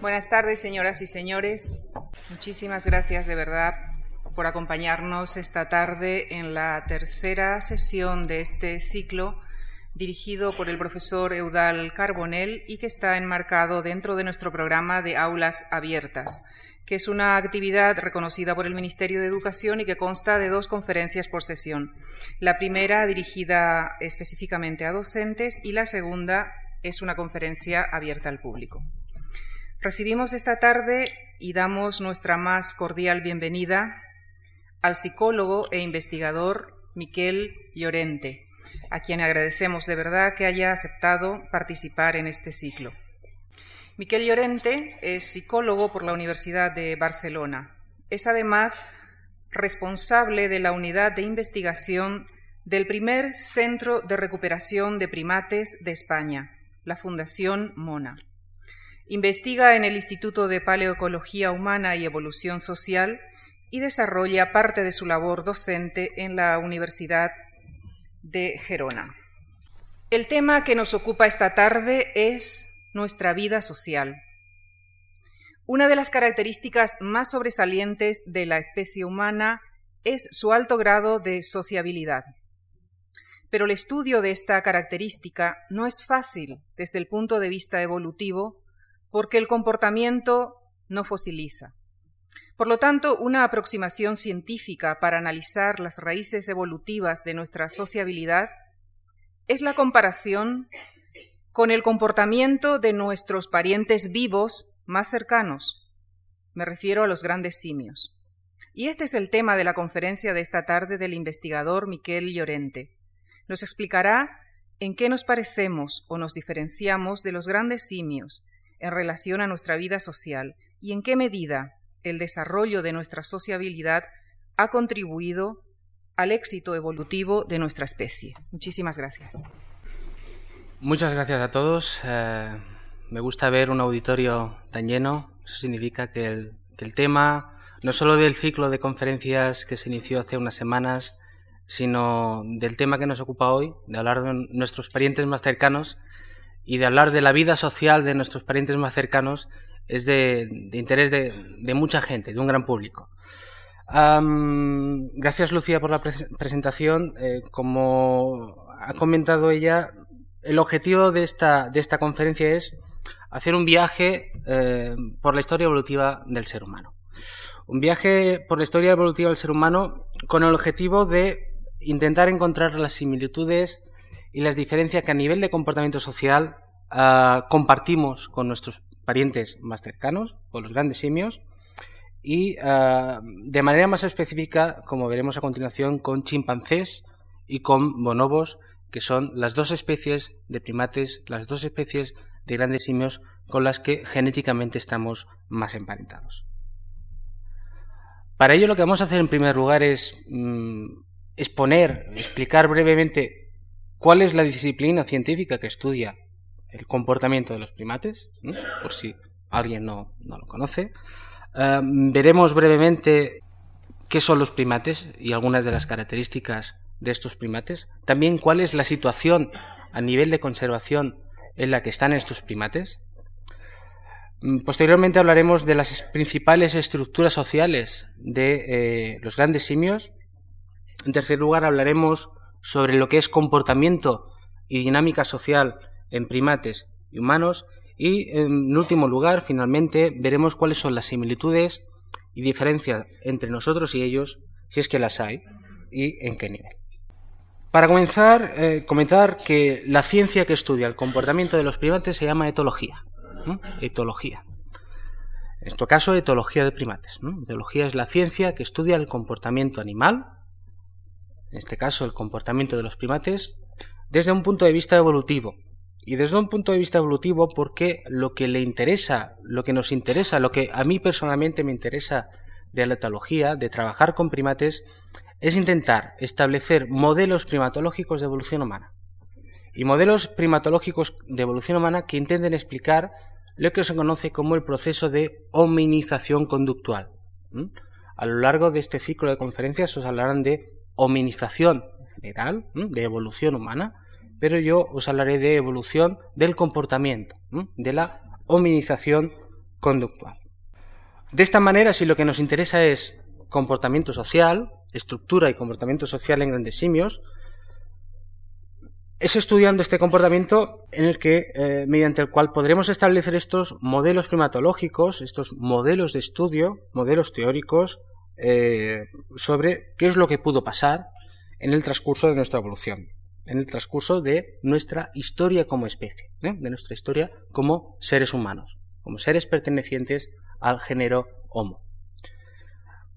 Buenas tardes, señoras y señores. Muchísimas gracias de verdad por acompañarnos esta tarde en la tercera sesión de este ciclo dirigido por el profesor Eudal Carbonell y que está enmarcado dentro de nuestro programa de aulas abiertas, que es una actividad reconocida por el Ministerio de Educación y que consta de dos conferencias por sesión. La primera dirigida específicamente a docentes y la segunda es una conferencia abierta al público. Recibimos esta tarde y damos nuestra más cordial bienvenida al psicólogo e investigador Miquel Llorente, a quien agradecemos de verdad que haya aceptado participar en este ciclo. Miquel Llorente es psicólogo por la Universidad de Barcelona. Es además responsable de la unidad de investigación del primer Centro de Recuperación de Primates de España, la Fundación Mona. Investiga en el Instituto de Paleoecología Humana y Evolución Social y desarrolla parte de su labor docente en la Universidad de Gerona. El tema que nos ocupa esta tarde es nuestra vida social. Una de las características más sobresalientes de la especie humana es su alto grado de sociabilidad. Pero el estudio de esta característica no es fácil desde el punto de vista evolutivo porque el comportamiento no fosiliza. Por lo tanto, una aproximación científica para analizar las raíces evolutivas de nuestra sociabilidad es la comparación con el comportamiento de nuestros parientes vivos más cercanos. Me refiero a los grandes simios. Y este es el tema de la conferencia de esta tarde del investigador Miquel Llorente. Nos explicará en qué nos parecemos o nos diferenciamos de los grandes simios en relación a nuestra vida social y en qué medida el desarrollo de nuestra sociabilidad ha contribuido al éxito evolutivo de nuestra especie. Muchísimas gracias. Muchas gracias a todos. Eh, me gusta ver un auditorio tan lleno. Eso significa que el, que el tema, no solo del ciclo de conferencias que se inició hace unas semanas, sino del tema que nos ocupa hoy, de hablar de nuestros parientes más cercanos, y de hablar de la vida social de nuestros parientes más cercanos es de, interés de, mucha gente, de un gran público. gracias Lucía por la presentación. Eh, como ha comentado ella, el objetivo de esta, de esta conferencia es hacer un viaje eh, por la historia evolutiva del ser humano. Un viaje por la historia evolutiva del ser humano con el objetivo de intentar encontrar las similitudes y las diferencias que a nivel de comportamiento social ah, compartimos con nuestros parientes más cercanos, con los grandes simios, y ah, de manera más específica, como veremos a continuación, con chimpancés y con bonobos, que son las dos especies de primates, las dos especies de grandes simios con las que genéticamente estamos más emparentados. Para ello lo que vamos a hacer en primer lugar es mm, exponer, explicar brevemente ¿Cuál es la disciplina científica que estudia el comportamiento de los primates? Por si alguien no, lo conoce. Em, veremos brevemente qué son los primates y algunas de las características de estos primates. También cuál es la situación a nivel de conservación en la que están estos primates. Mm, posteriormente hablaremos de las principales estructuras sociales de eh, los grandes simios. En tercer lugar hablaremos sobre lo que es comportamiento y dinámica social en primates y humanos y en último lugar, finalmente, veremos cuáles son las similitudes y diferencias entre nosotros y ellos, si es que las hay, y en qué nivel. Para comenzar, eh, comentar que la ciencia que estudia el comportamiento de los primates se llama etología. Etología. En este caso, etología de primates. Etología es la ciencia que estudia el comportamiento animal en este caso el comportamiento de los primates, desde un punto de vista evolutivo. Y desde un punto de vista evolutivo porque lo que le interesa, lo que nos interesa, lo que a mí personalmente me interesa de la etología, de trabajar con primates, es intentar establecer modelos primatológicos de evolución humana. Y modelos primatológicos de evolución humana que intenten explicar lo que se conoce como el proceso de hominización conductual. A lo largo de este ciclo de conferencias os hablarán de hominización general, de evolución humana, pero yo os hablaré de evolución del comportamiento, de la hominización conductual. De esta manera, si lo que nos interesa es comportamiento social, estructura y comportamiento social en grandes simios, es estudiando este comportamiento en el que, eh, mediante el cual podremos establecer estos modelos primatológicos, estos modelos de estudio, modelos teóricos, eh, sobre qué es lo que pudo pasar en el transcurso de nuestra evolución, en el transcurso de nuestra historia como especie, ¿eh? de nuestra historia como seres humanos, como seres pertenecientes al género Homo.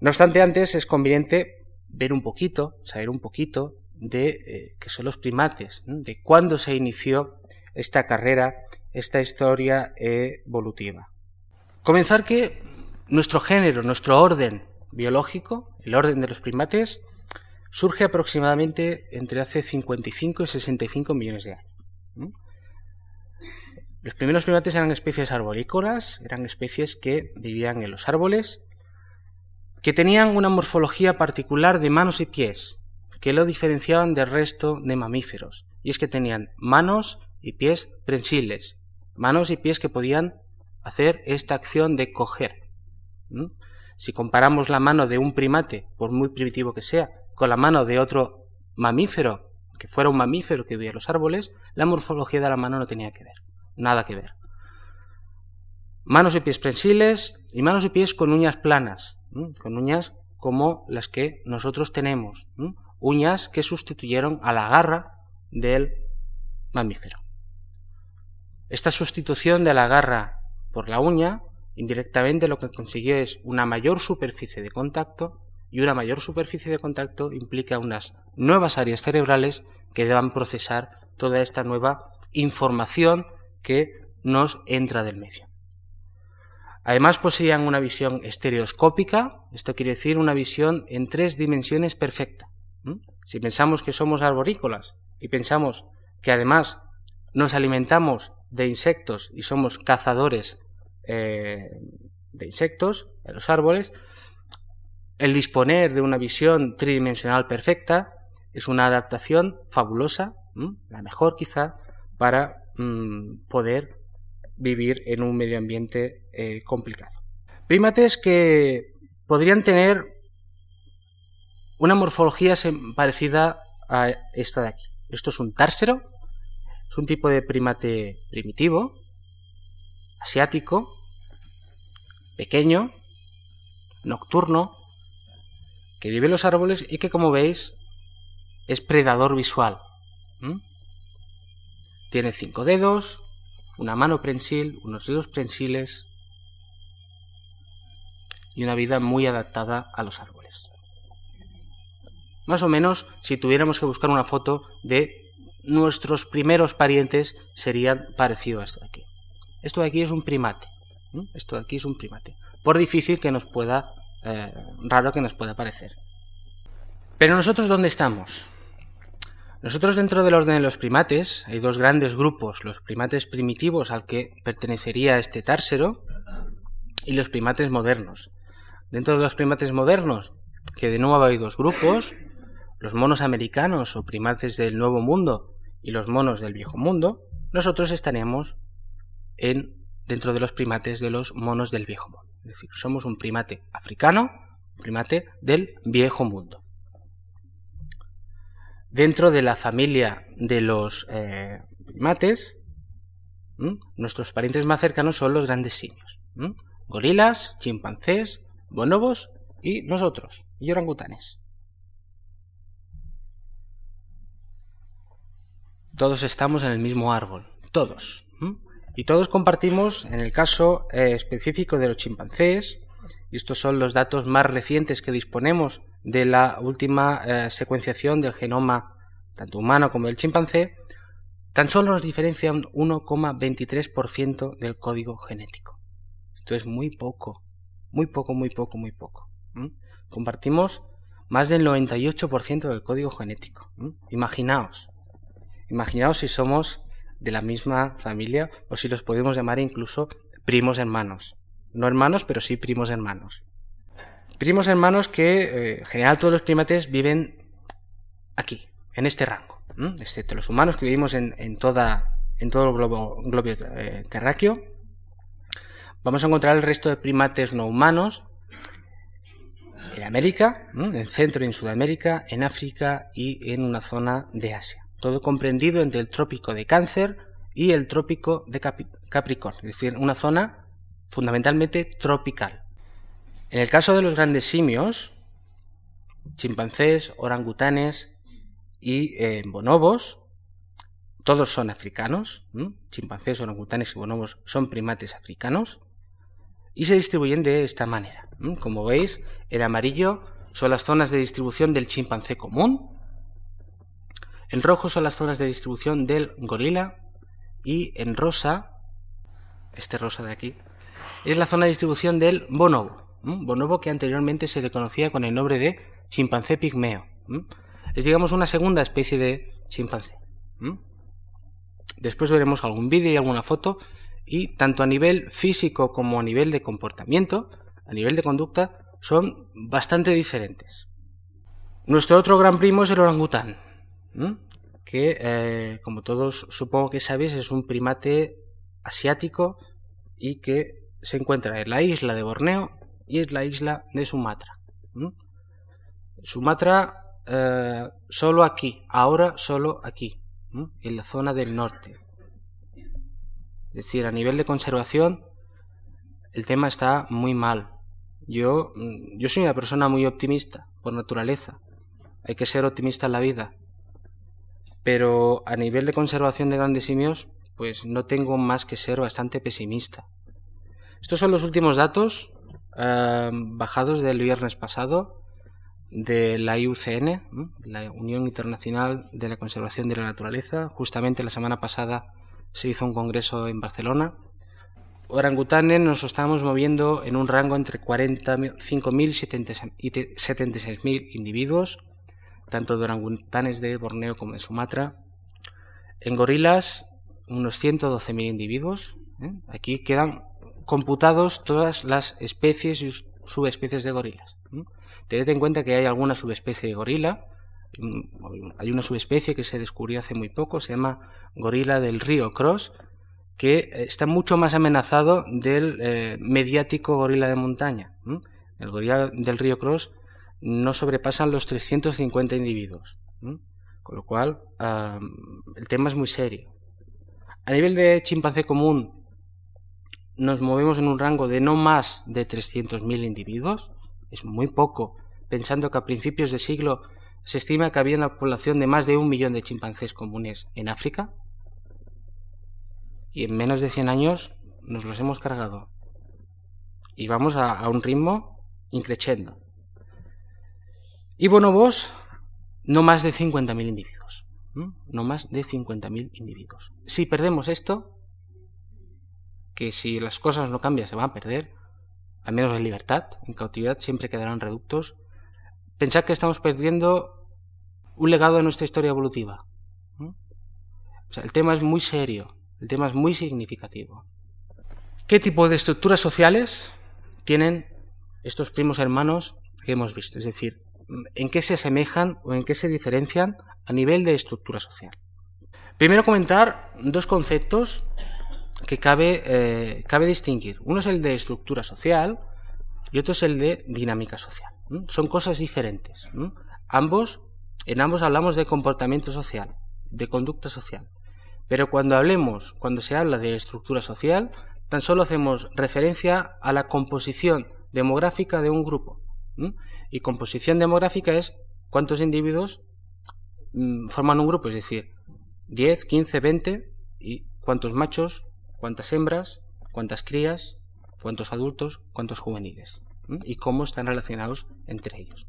No obstante, antes es conveniente ver un poquito, saber un poquito de eh, qué son los primates, de cuándo se inició esta carrera, esta historia evolutiva. Comenzar que nuestro género, nuestro orden biológico, el orden de los primates, surge aproximadamente entre hace 55 y 65 millones de años. Los primeros primates eran especies arborícolas, eran especies que vivían en los árboles, que tenían una morfología particular de manos y pies, que lo diferenciaban del resto de mamíferos. Y es que tenían manos y pies prensiles, manos y pies que podían hacer esta acción de coger. Si comparamos la mano de un primate, por muy primitivo que sea, con la mano de otro mamífero, que fuera un mamífero que vivía en los árboles, la morfología de la mano no tenía que ver, nada que ver. Manos y pies prensiles y manos y pies con uñas planas, con uñas como las que nosotros tenemos, uñas que sustituyeron a la garra del mamífero. Esta sustitución de la garra por la uña, indirectamente lo que consiguió es una mayor superficie de contacto y una mayor superficie de contacto implica unas nuevas áreas cerebrales que deban procesar toda esta nueva información que nos entra del medio. Además poseían una visión estereoscópica, esto quiere decir una visión en tres dimensiones perfecta. Si pensamos que somos arborícolas y pensamos que además nos alimentamos de insectos y somos cazadores eh, de insectos en los árboles, el disponer de una visión tridimensional perfecta es una adaptación fabulosa, la mejor quizá, para mm, poder vivir en un medio ambiente eh, complicado. Primates que podrían tener una morfología parecida a esta de aquí. Esto es un társero, es un tipo de primate primitivo, asiático, pequeño, nocturno, que vive en los árboles y que, como veis, es predador visual. Tiene cinco dedos, una mano prensil, unos dedos prensiles y una vida muy adaptada a los árboles. Más o menos, si tuviéramos que buscar una foto de nuestros primeros parientes, serían parecido a esto de aquí. Esto de aquí es un primate. Esto de aquí es un primate. Por difícil que nos pueda eh, raro que nos pueda parecer. Pero nosotros, ¿dónde estamos? Nosotros dentro del orden de los primates hay dos grandes grupos, los primates primitivos al que pertenecería este társero y los primates modernos. Dentro de los primates modernos, que de nuevo hay dos grupos, los monos americanos o primates del Nuevo Mundo y los monos del Viejo Mundo, nosotros estaríamos en, dentro de los primates de los monos del Viejo Mundo. Es decir, somos un primate africano, un primate del viejo mundo. Dentro de la familia de los eh, primates, nuestros parientes más cercanos son los grandes simios. Gorilas, chimpancés, bonobos y nosotros, y orangutanes. Todos estamos en el mismo árbol, todos. Y todos compartimos, en el caso eh, específico de los chimpancés, y estos son los datos más recientes que disponemos de la última eh, secuenciación del genoma tanto humano como del chimpancé, tan solo nos diferencia un 1,23% del código genético. Esto es muy poco, muy poco, muy poco, muy poco. Compartimos más del 98% del código genético. Imaginaos, imaginaos si somos de la misma familia o si los podemos llamar incluso primos hermanos. No hermanos, pero sí primos hermanos. Primos hermanos que eh, en general todos los primates viven aquí, en este rango, excepto los humanos que vivimos en, toda, en todo el globo, globo eh, terráqueo. vamos a encontrar el resto de primates no humanos en América, en Centro y en Sudamérica, en África y en una zona de Asia. Todo comprendido entre el trópico de Cáncer y el trópico de Capricornio, es decir, una zona fundamentalmente tropical. En el caso de los grandes simios, chimpancés, orangutanes y eh, bonobos, todos son africanos, chimpancés, orangutanes y bonobos son primates africanos y se distribuyen de esta manera. Como veis, en amarillo son las zonas de distribución del chimpancé común, en rojo son las zonas de distribución del gorila y en rosa, este rosa de aquí, es la zona de distribución del bonobo, bonobo que anteriormente se le conocía con el nombre de chimpancé pigmeo. Es digamos una segunda especie de chimpancé. Después veremos algún vídeo y alguna foto y tanto a nivel físico como a nivel de comportamiento, a nivel de conducta, son bastante diferentes. Nuestro otro gran primo es el orangután, que, eh, como todos supongo que sabéis, es un primate asiático y que se encuentra en la isla de Borneo y en la isla de Sumatra. Sumatra eh, solo aquí, ahora solo aquí, en la zona del norte. Es decir, a nivel de conservación, el tema está muy mal. Yo, mm, yo soy una persona muy optimista, por naturaleza. Hay que ser optimista en la vida. Pero a nivel de conservación de grandes simios, pues no tengo más que ser bastante pesimista. Estos son los últimos datos eh, bajados del viernes pasado de la IUCN, la Unión Internacional de la Conservación de la Naturaleza. Justamente la semana pasada se hizo un congreso en Barcelona. Orangutanes nos estamos moviendo en un rango entre 45.000 y 76.000 individuos, tanto de orangutanes de Borneo como de Sumatra. En gorilas, unos 112.000 individuos. ¿eh? Aquí quedan computados todas las especies y subespecies de gorilas. ¿eh? Tened en cuenta que hay alguna subespecie de gorila, hay una subespecie que se descubrió hace muy poco, se llama gorila del río Cross, que eh, está mucho más amenazado del mediático gorila de montaña. El gorila del río Cross no sobrepasan los 350 individuos, con lo cual el tema es muy serio. A nivel de chimpancé común, nos movemos en un rango de no más de 300.000 individuos, es muy poco, pensando que a principios de siglo se estima que había una población de más de un millón de chimpancés comunes en África y en menos de 100 años nos los hemos cargado. Y vamos a, un ritmo increciendo. Y bonobos, no más de 50.000 individuos. No más de 50.000 individuos. Si perdemos esto, que si las cosas no cambian se van a perder, al menos en libertad, en cautividad siempre quedarán reductos, Pensad que estamos perdiendo un legado de nuestra historia evolutiva. el tema es muy serio, el tema es muy significativo. ¿Qué tipo de estructuras sociales tienen estos primos hermanos que hemos visto? Es decir, ¿en qué se asemejan o en qué se diferencian a nivel de estructura social? Primero comentar dos conceptos que cabe, eh, cabe distinguir. Uno es el de estructura social y otro es el de dinámica social. Son cosas diferentes. Ambos, en ambos hablamos de comportamiento social, de conducta social. Pero cuando hablemos, cuando se habla de estructura social, tan solo hacemos referencia a la composición demográfica de un grupo. Y composición demográfica es cuántos individuos mm, forman un grupo, es decir, 10, 15, 20, y cuántos machos, cuántas hembras, cuántas crías, cuántos adultos, cuántos juveniles y cómo están relacionados entre ellos.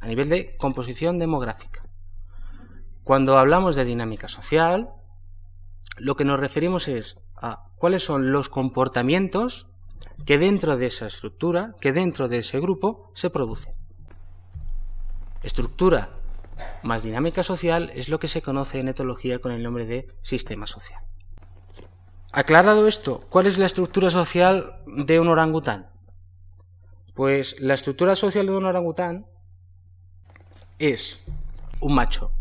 A nivel de composición demográfica. Cuando hablamos de dinámica social, lo que nos referimos es a cuáles son los comportamientos que dentro de esa estructura, que dentro de ese grupo se producen. Estructura más dinámica social es lo que se conoce en etología con el nombre de sistema social. Aclarado esto, ¿cuál es la estructura social de un orangután? Pues la estructura social de un orangután es un macho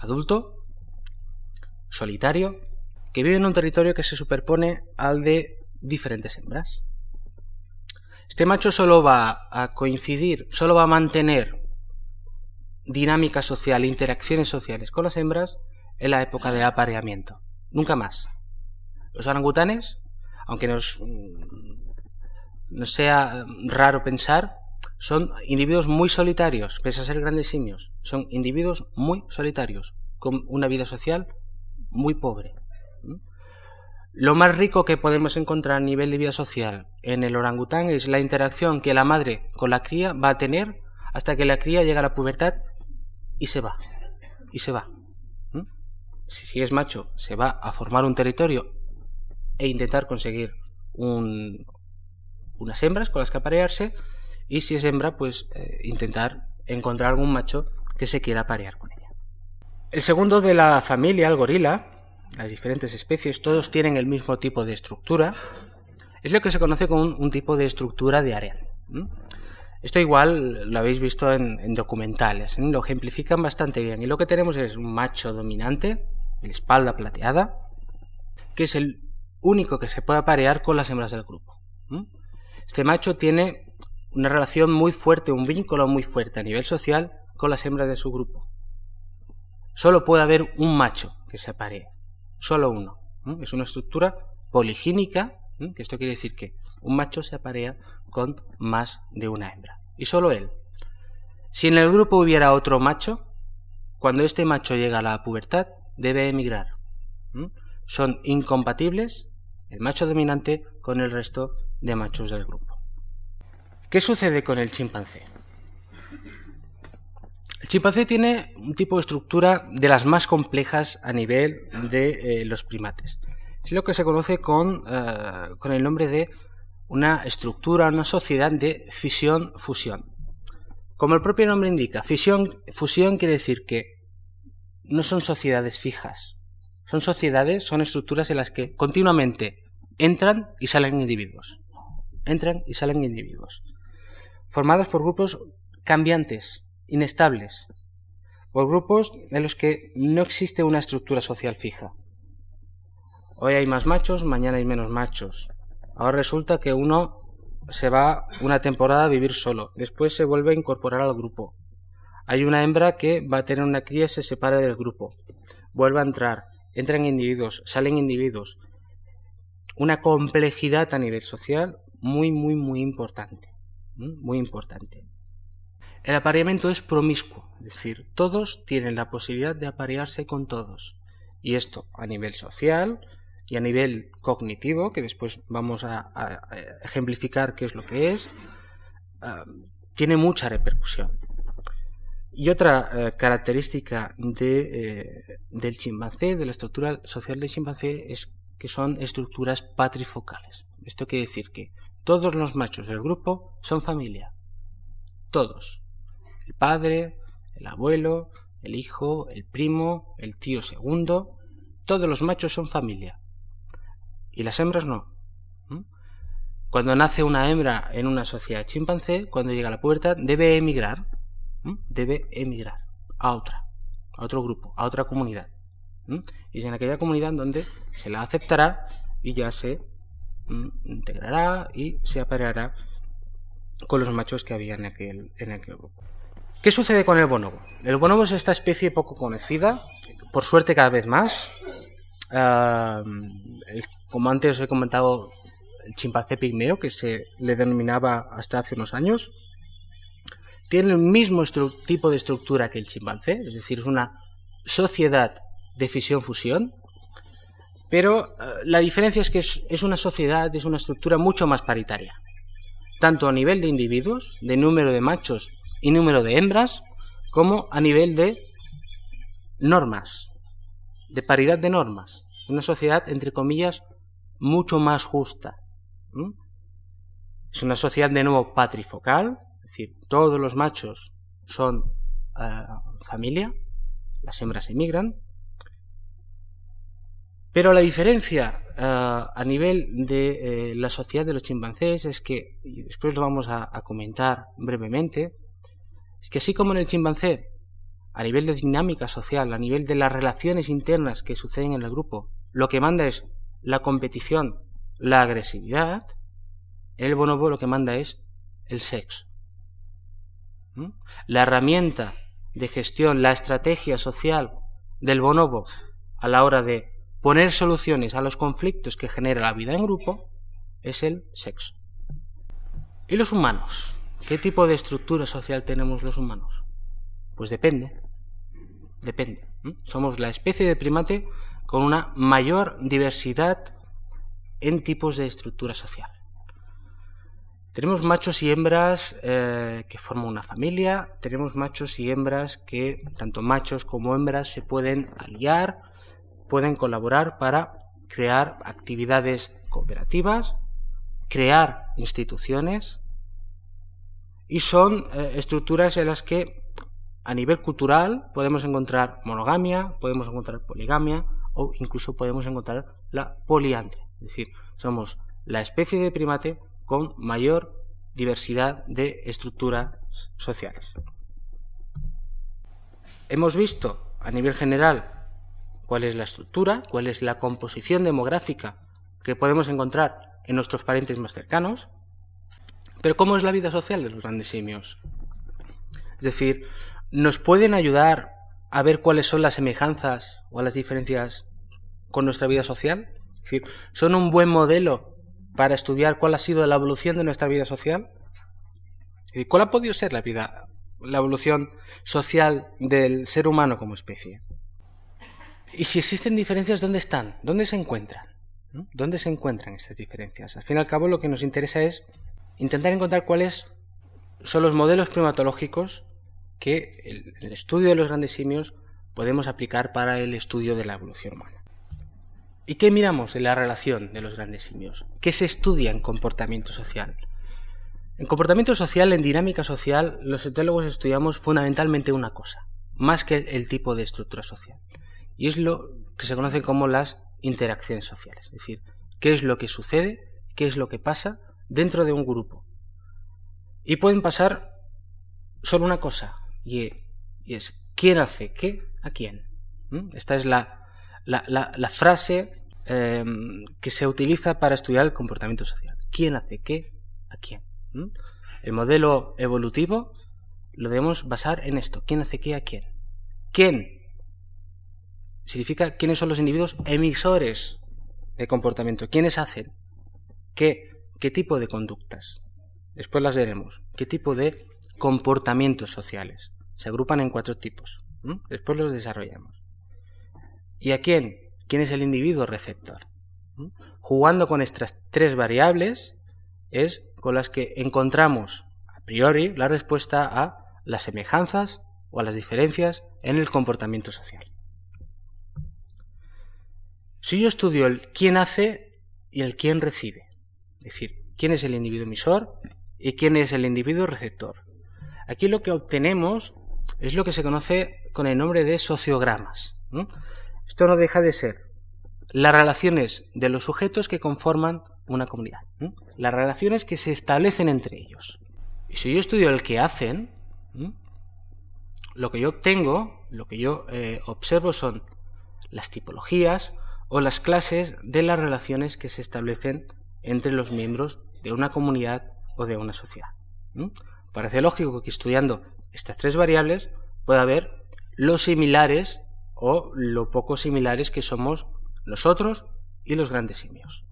adulto, solitario, que vive en un territorio que se superpone al de diferentes hembras. Este macho solo va a coincidir, solo va a mantener dinámica social, interacciones sociales con las hembras en la época de apareamiento. Nunca más. Los orangutanes, aunque nos, mm, sea raro pensar, son individuos muy solitarios, pese a ser grandes simios. Son individuos muy solitarios, con una vida social muy pobre. Lo más rico que podemos encontrar a nivel de vida social en el orangután es la interacción que la madre con la cría va a tener hasta que la cría llega a la pubertad y se va. Y se va. Si es macho, se va a formar un territorio e intentar conseguir un, unas hembras con las que aparearse. Y si es hembra, pues eh, intentar encontrar algún macho que se quiera aparear con ella. El segundo de la familia, el gorila, las diferentes especies, todos tienen el mismo tipo de estructura. Es lo que se conoce como un, tipo de estructura de área. Esto igual lo habéis visto en, documentales, lo ejemplifican bastante bien. Y lo que tenemos es un macho dominante, el espalda plateada, que es el único que se puede aparear con las hembras del grupo. Este macho tiene una relación muy fuerte, un vínculo muy fuerte a nivel social con las hembras de su grupo. Solo puede haber un macho que se aparee, solo uno. Es una estructura poligínica, que esto quiere decir que un macho se aparea con más de una hembra. Y solo él. Si en el grupo hubiera otro macho, cuando este macho llega a la pubertad, debe emigrar. Son incompatibles el macho dominante con el resto de machos del grupo. ¿Qué sucede con el chimpancé? Chimpancé tiene un tipo de estructura de las más complejas a nivel de eh, los primates. Es lo que se conoce con, eh, con el nombre de una estructura, una sociedad de fisión-fusión. Como el propio nombre indica, fisión-fusión quiere decir que no son sociedades fijas, son sociedades, son estructuras en las que continuamente entran y salen individuos. Entran y salen individuos. Formados por grupos cambiantes, inestables, por grupos en los que no existe una estructura social fija. Hoy hay más machos, mañana hay menos machos. Ahora resulta que uno se va una temporada a vivir solo, después se vuelve a incorporar al grupo. Hay una hembra que va a tener una cría y se separa del grupo. Vuelve a entrar, entran individuos, salen individuos. Una complejidad a nivel social muy, muy, muy importante. Muy importante. El apareamiento es promiscuo, decir, todos tienen la posibilidad de aparearse con todos. Y esto a nivel social, y a nivel cognitivo, que después vamos a, ejemplificar qué es lo que es, tiene mucha repercusión. Y otra eh, característica de, eh, del chimpancé, de la estructura social del chimpancé, es que son estructuras patrifocales. Esto quiere decir que todos los machos del grupo son familia. Todos. El padre, el abuelo, el hijo, el primo, el tío segundo. Todos los machos son familia y las hembras no. Cuando nace una hembra en una sociedad chimpancé, cuando llega a la pubertad, debe emigrar, debe emigrar a otra, a otro grupo, a otra comunidad. Y es en aquella comunidad donde se la aceptará y ya se integrará y se apareará con los machos que había en aquel, en aquel grupo. ¿Qué sucede con el bonobo? El bonobo es esta especie poco conocida, por suerte cada vez más. como antes os he comentado, el chimpancé pigmeo, que se le denominaba hasta hace unos años, tiene el mismo tipo de estructura que el chimpancé, es decir, es una sociedad de fisión-fusión, pero eh, la diferencia es que es, una sociedad, es una estructura mucho más paritaria, tanto a nivel de individuos, de número de machos y número de hembras, como a nivel de normas, de paridad de normas. Una sociedad, entre comillas, mucho más justa. Es una sociedad de nuevo patrifocal, es decir, todos los machos son eh, familia, las hembras emigran, pero la diferencia eh, a nivel de eh, la sociedad de los chimpancés es que, y después lo vamos a, comentar brevemente, es que así como en el chimpancé, a nivel de dinámica social, a nivel de las relaciones internas que suceden en el grupo, lo que manda es la competición la agresividad, el bonobo lo que manda es el sexo. ¿Mm? La herramienta de gestión, la estrategia social del bonobo a la hora de poner soluciones a los conflictos que genera la vida en grupo es el sexo. ¿Y los humanos? ¿Qué tipo de estructura social tenemos los humanos? Pues depende. Depende. Somos la especie de primate con una mayor diversidad en tipos de estructura social. Tenemos machos y hembras eh, que forman una familia, tenemos machos y hembras que, tanto machos como hembras, se pueden aliar, pueden colaborar para crear actividades cooperativas, crear instituciones, y son eh, estructuras en las que a nivel cultural podemos encontrar monogamia, podemos encontrar poligamia o incluso podemos encontrar la poliandria. Es decir, somos la especie de primate con mayor diversidad de estructuras sociales. Hemos visto a nivel general cuál es la estructura, cuál es la composición demográfica que podemos encontrar en nuestros parientes más cercanos, pero ¿cómo es la vida social de los grandes simios? Es decir, ¿nos pueden ayudar a ver cuáles son las semejanzas o las diferencias con nuestra vida social? Es decir, ¿son un buen modelo para estudiar cuál ha sido la evolución de nuestra vida social? ¿Y cuál ha podido ser la vida, la evolución social del ser humano como especie? Y si existen diferencias, ¿dónde están? ¿Dónde se encuentran? ¿Dónde se encuentran estas diferencias? Al fin y al cabo, lo que nos interesa es intentar encontrar cuáles son los modelos primatológicos que el estudio de los grandes simios podemos aplicar para el estudio de la evolución humana. ¿Y qué miramos en la relación de los grandes simios? ¿Qué se estudia en comportamiento social? En comportamiento social, en dinámica social, los etólogos estudiamos fundamentalmente una cosa, más que el tipo de estructura social. Y es lo que se conoce como las interacciones sociales. Es decir, qué es lo que sucede, qué es lo que pasa dentro de un grupo. Y pueden pasar solo una cosa, y es quién hace qué a quién. ¿Mm? Esta es la la, frase em, que se utiliza para estudiar el comportamiento social. ¿Quién hace qué a quién? ¿Mm? El modelo evolutivo lo debemos basar en esto. ¿Quién hace qué a quién? ¿Quién? Significa quiénes son los individuos emisores de comportamiento. ¿Quiénes hacen? ¿Qué? ¿Qué tipo de conductas? Después las veremos. ¿Qué tipo de comportamientos sociales? Se agrupan en cuatro tipos. Después los desarrollamos. ¿Y a quién? ¿Quién es el individuo receptor? Jugando con estas tres variables es con las que encontramos a priori la respuesta a las semejanzas o a las diferencias en el comportamiento social. Si yo estudio el quién hace y el quién recibe, es decir, quién es el individuo emisor y quién es el individuo receptor, aquí lo que obtenemos es lo que se conoce con el nombre de sociogramas. Esto no deja de ser las relaciones de los sujetos que conforman una comunidad, las relaciones que se establecen entre ellos. Y si yo estudio el que hacen, lo que yo obtengo, lo que yo eh, observo son las tipologías o las clases de las relaciones que se establecen entre los miembros de una comunidad o de una sociedad. Parece lógico que estudiando estas tres variables pueda haber los similares o lo poco similares que somos nosotros y los grandes simios.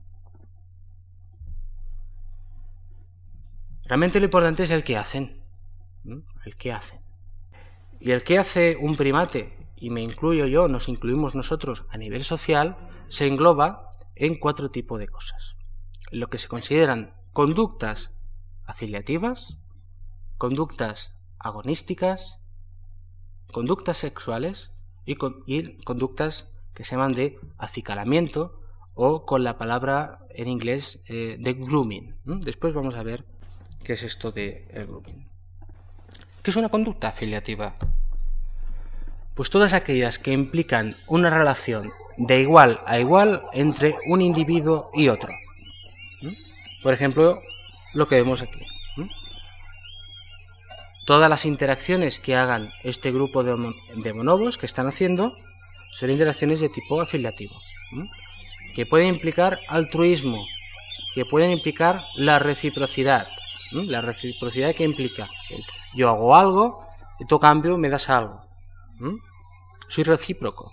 Realmente lo importante es el que hacen. El que hacen. Y el que hace un primate, y me incluyo yo, nos incluimos nosotros a nivel social, se engloba en cuatro tipos de cosas. Lo que se consideran conductas afiliativas, conductas agonísticas, conductas sexuales y, conductas que se llaman de acicalamiento o con la palabra en inglés eh, de grooming. Después vamos a ver qué es esto de el grooming. ¿Qué es una conducta afiliativa? Pues todas aquellas que implican una relación de igual a igual entre un individuo y otro. Por ejemplo, lo que vemos aquí todas las interacciones que hagan este grupo de, bonobos que están haciendo son interacciones de tipo afiliativo, que pueden implicar altruismo que pueden implicar la reciprocidad. La reciprocidad que implica yo hago algo tú cambio me das algo. Soy recíproco.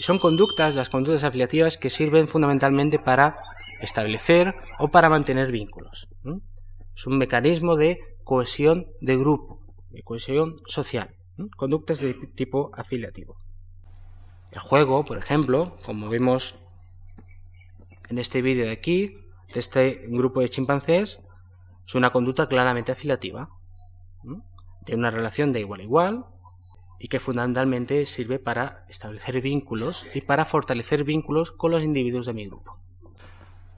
Son conductas, las conductas afiliativas, que sirven fundamentalmente para establecer o para mantener vínculos. Es un mecanismo de cohesión de grupo, de cohesión social. Conductas de tipo afiliativo. El juego, por ejemplo, como vemos en este vídeo de aquí, de este grupo de chimpancés, es una conducta claramente afiliativa, de una relación de igual a igual, y que fundamentalmente sirve para establecer vínculos y para fortalecer vínculos con los individuos de mi grupo.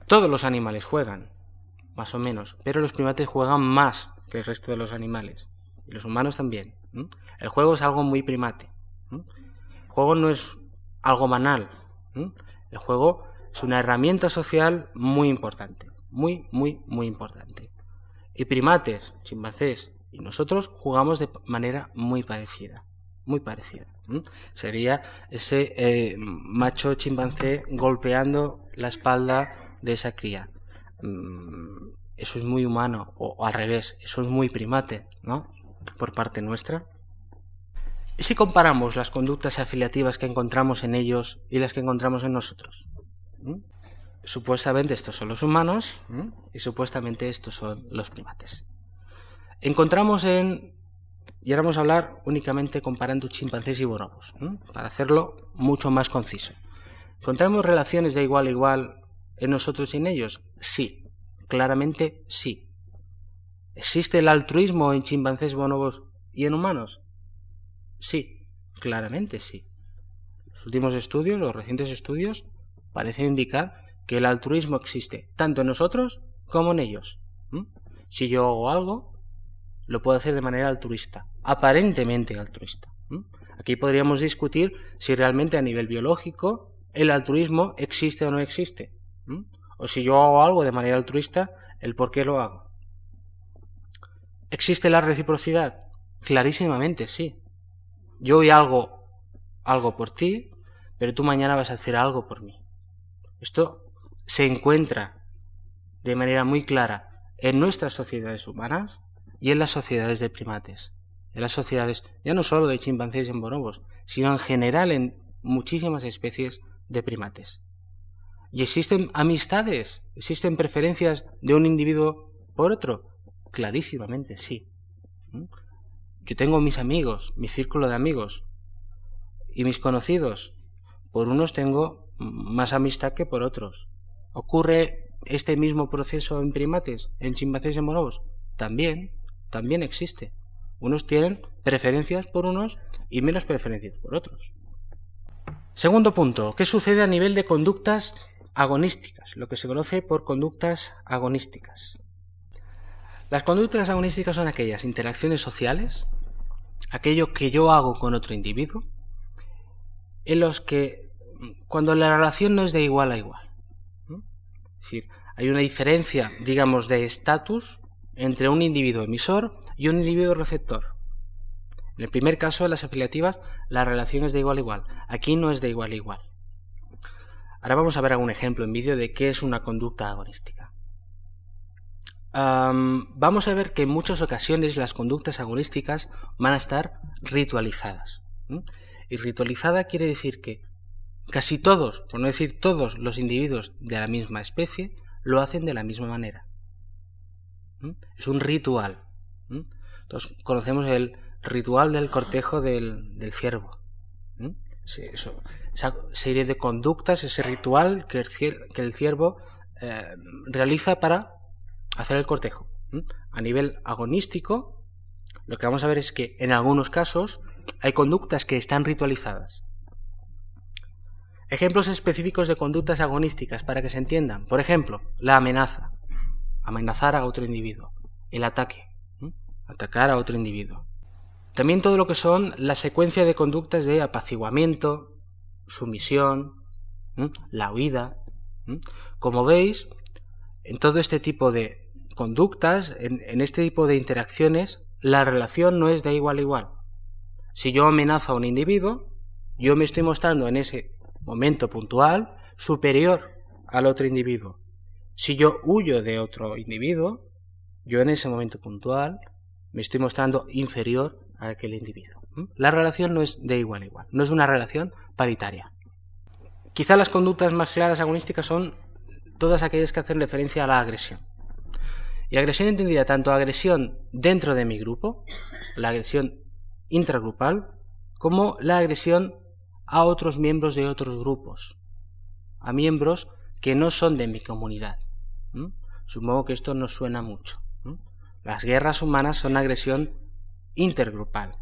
Todos los animales juegan, más o menos, pero los primates juegan más que el resto de los animales, y los humanos también. El juego es algo muy primate. El juego no es algo banal. El juego es una herramienta social muy importante, muy, muy, muy importante. Y primates, chimpancés y nosotros jugamos de manera muy parecida, muy parecida. Sería ese eh, macho chimpancé golpeando la espalda de esa cría. Mm, eso es muy humano, o, al revés, eso es muy primate, ¿no? Por parte nuestra. ¿Y si comparamos las conductas afiliativas que encontramos en ellos y las que encontramos en nosotros? Supuestamente estos son los humanos y supuestamente estos son los primates. Encontramos en, y ahora vamos a hablar únicamente comparando chimpancés y bonobos, para hacerlo mucho más conciso. ¿Encontramos relaciones de igual a igual en nosotros y en ellos? Sí, claramente sí. ¿Existe el altruismo en chimpancés, bonobos y en humanos? Sí, claramente sí. Los últimos estudios, los recientes estudios, parecen indicar que el altruismo existe tanto en nosotros como en ellos. Si yo hago algo, lo puedo hacer de manera altruista, aparentemente altruista. Aquí podríamos discutir si realmente a nivel biológico el altruismo existe o no existe. O si yo hago algo de manera altruista, el por qué lo hago. ¿Existe la reciprocidad? Clarísimamente sí. Yo hoy hago algo por ti, pero tú mañana vas a hacer algo por mí. Esto se encuentra de manera muy clara en nuestras sociedades humanas y en las sociedades de primates. En las sociedades ya no solo de chimpancés y en bonobos, sino en general en muchísimas especies de primates. ¿Y existen amistades? ¿Existen preferencias de un individuo por otro? Clarísimamente, sí. ¿Mm? Yo tengo mis amigos, mi círculo de amigos y mis conocidos. Por unos tengo más amistad que por otros. ¿Ocurre este mismo proceso en primates, en chimpancés y en bonobos? También, también existe. Unos tienen preferencias por unos y menos preferencias por otros. Segundo punto, ¿qué sucede a nivel de conductas agonísticas? Lo que se conoce por conductas agonísticas. Las conductas agonísticas son aquellas interacciones sociales, aquello que yo hago con otro individuo, en los que cuando la relación no es de igual a igual. Es decir, hay una diferencia, digamos, de estatus entre un individuo emisor y un individuo receptor. En el primer caso de las afiliativas, la relación es de igual a igual. Aquí no es de igual a igual. Ahora vamos a ver algún ejemplo en vídeo de qué es una conducta agonística. vamos a ver que en muchas ocasiones las conductas agonísticas van a estar ritualizadas. Y ritualizada quiere decir que Casi todos, por no decir todos los individuos de la misma especie, lo hacen de la misma manera. Es un ritual. Entonces conocemos el ritual del cortejo del, ciervo. ¿Mm? Esa serie de conductas, ese ritual que el, ciervo eh, realiza para hacer el cortejo. A nivel agonístico, lo que vamos a ver es que en algunos casos hay conductas que están ritualizadas. Ejemplos específicos de conductas agonísticas para que se entiendan. Por ejemplo, la amenaza. Amenazar a otro individuo. El ataque. Atacar a otro individuo. También todo lo que son la secuencia de conductas de apaciguamiento, sumisión, la huida. Como veis, en todo este tipo de conductas, en, en este tipo de interacciones, la relación no es de igual a igual. Si yo amenazo a un individuo, yo me estoy mostrando en ese momento puntual superior al otro individuo. Si yo huyo de otro individuo, yo en ese momento puntual me estoy mostrando inferior a aquel individuo. La relación no es de igual a igual, no es una relación paritaria. Quizá las conductas más claras agonísticas son todas aquellas que hacen referencia a la agresión. Y agresión entendida tanto agresión dentro de mi grupo, la agresión intragrupal, como la agresión a otros miembros de otros grupos, a miembros que no son de mi comunidad. Supongo que esto nos suena mucho. Las guerras humanas son agresión intergrupal.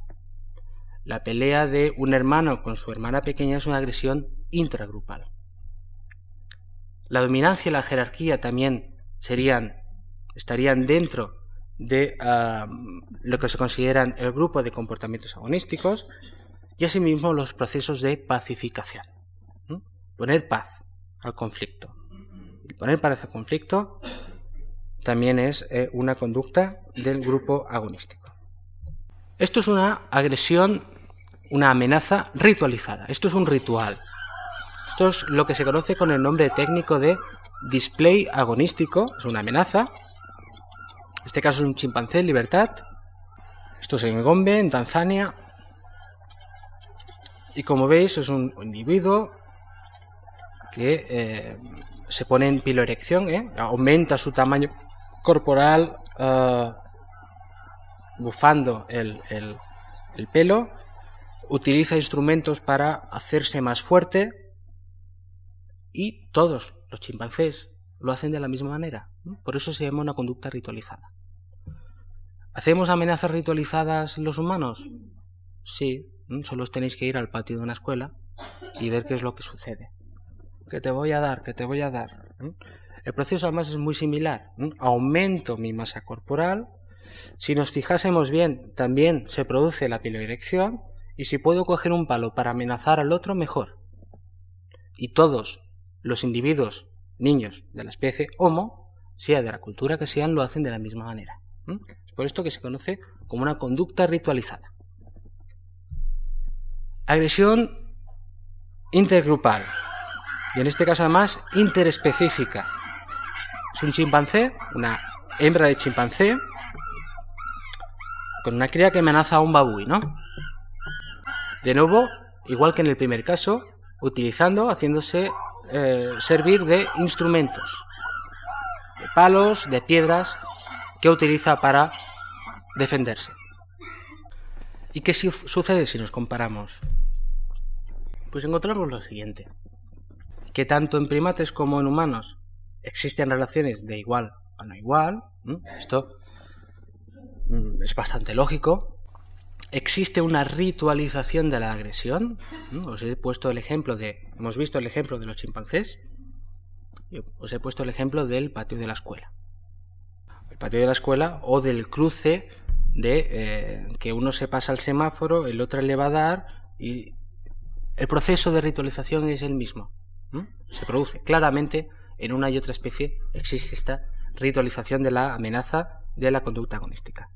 La pelea de un hermano con su hermana pequeña es una agresión intragrupal. La dominancia y la jerarquía también serían, estarían dentro de ah, lo que se consideran el grupo de comportamientos agonísticos y asimismo los procesos de pacificación. Poner paz al conflicto. Poner paz al conflicto también es eh, una conducta del grupo agonístico. Esto es una agresión, una amenaza ritualizada. Esto es un ritual. Esto es lo que se conoce con el nombre técnico de display agonístico. Es una amenaza. En este caso es un chimpancé en libertad. Esto es en Gombe, en Tanzania. Y como veis es un individuo que eh, se pone en piloerección, ¿eh? aumenta su tamaño corporal eh, bufando el, el pelo, utiliza instrumentos para hacerse más fuerte y todos los chimpancés lo hacen de la misma manera. Por eso se llama una conducta ritualizada. ¿Hacemos amenazas ritualizadas los humanos? Sí, solo tenéis que ir al patio de una escuela y ver qué es lo que sucede. Que te voy a dar, que te voy a dar. El proceso además es muy similar. Aumento mi masa corporal. Si nos fijásemos bien, también se produce la piloerección. Y si puedo coger un palo para amenazar al otro, mejor. Y todos los individuos, niños de la especie Homo, sea de la cultura que sean, lo hacen de la misma manera. Es por esto que se conoce como una conducta ritualizada. Agresión intergrupal, y en este caso además interespecífica. Es un chimpancé, una hembra de chimpancé, con una cría que amenaza a un babuí, ¿no? De nuevo, igual que en el primer caso, utilizando, haciéndose eh, servir de instrumentos, de palos, de piedras, que utiliza para defenderse. ¿Y qué sucede si nos comparamos? Pues encontramos lo siguiente, que tanto en primates como en humanos existen relaciones de igual a no igual, esto es bastante lógico, existe una ritualización de la agresión. Os he puesto el ejemplo de, hemos visto el ejemplo de los chimpancés, os he puesto el ejemplo del patio de la escuela. El patio de la escuela o del cruce de eh, que uno se pasa al semáforo, el otro le va a dar y el proceso de ritualización es el mismo. Se produce claramente en una y otra especie existe esta ritualización de la amenaza de la conducta agonística.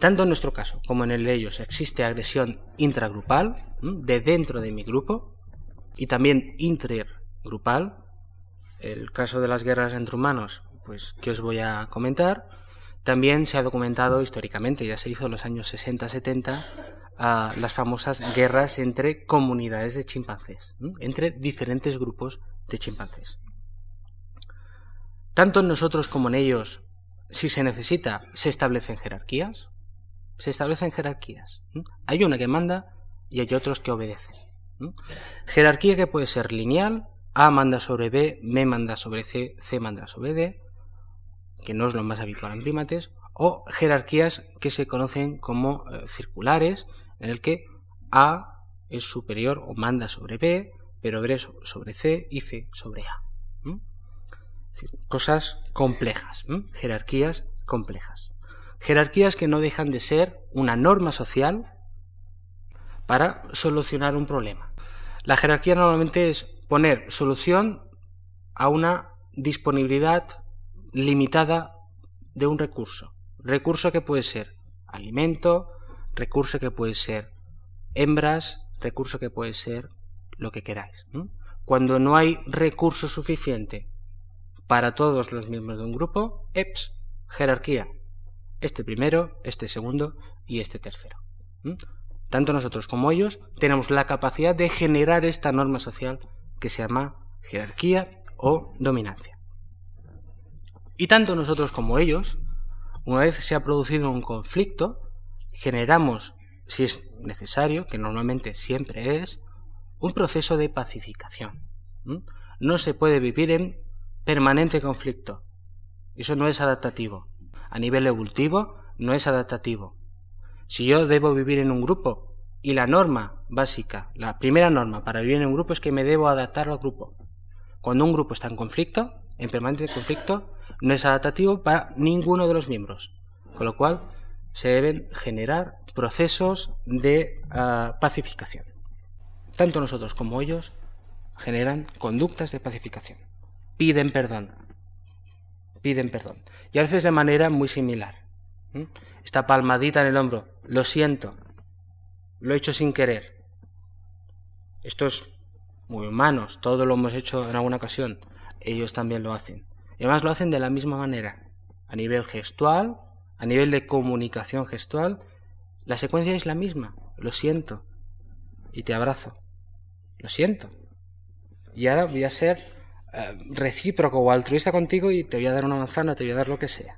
Tanto en nuestro caso como en el de ellos existe agresión intragrupal, de dentro de mi grupo, y también intergrupal. El caso de las guerras entre humanos, pues que os voy a comentar, también se ha documentado históricamente, ya se hizo en los años 60-70, a las famosas guerras entre comunidades de chimpancés, entre diferentes grupos de chimpancés. Tanto en nosotros como en ellos, si se necesita, se establecen jerarquías, se establecen jerarquías. Hay una que manda y hay otros que obedecen. Jerarquía que puede ser lineal, A manda sobre B, B manda sobre C, C manda sobre D, que no es lo más habitual en primates, o jerarquías que se conocen como eh, circulares, en el que A es superior o manda sobre B, pero B sobre C y C sobre A. Cosas complejas, jerarquías complejas jerarquías que no dejan de ser una norma social para solucionar un problema. La jerarquía normalmente es poner solución a una disponibilidad limitada de un recurso. Recurso que puede ser alimento, recurso que puede ser hembras, recurso que puede ser lo que queráis. cuando no hay recurso suficiente para todos los miembros de un grupo, EPS, jerarquía. Este primero, este segundo y este tercero. Tanto nosotros como ellos tenemos la capacidad de generar esta norma social que se llama jerarquía o dominancia. Y tanto nosotros como ellos, una vez se ha producido un conflicto, generamos, si es necesario, que normalmente siempre es, un proceso de pacificación. No se puede vivir en permanente conflicto. Eso no es adaptativo. A nivel evolutivo, no es adaptativo. Si yo debo vivir en un grupo y la norma básica, la primera norma para vivir en un grupo es que me debo adaptar al grupo. Cuando un grupo está en conflicto, en permanente conflicto, no es adaptativo para ninguno de los miembros. Con lo cual, se deben generar procesos de ah, pacificación. Tanto nosotros como ellos generan conductas de pacificación. Piden perdón. Piden perdón. Y a veces de manera muy similar. Esta palmadita en el hombro. Lo siento. Lo he hecho sin querer. Esto es muy humanos. Todos lo hemos hecho en alguna ocasión. Ellos también lo hacen. Y además lo hacen de la misma manera. A nivel gestual, a nivel de comunicación gestual, la secuencia es la misma. Lo siento. Y te abrazo. Lo siento. Y ahora voy a ser eh, recíproco o altruista contigo y te voy a dar una manzana, te voy a dar lo que sea.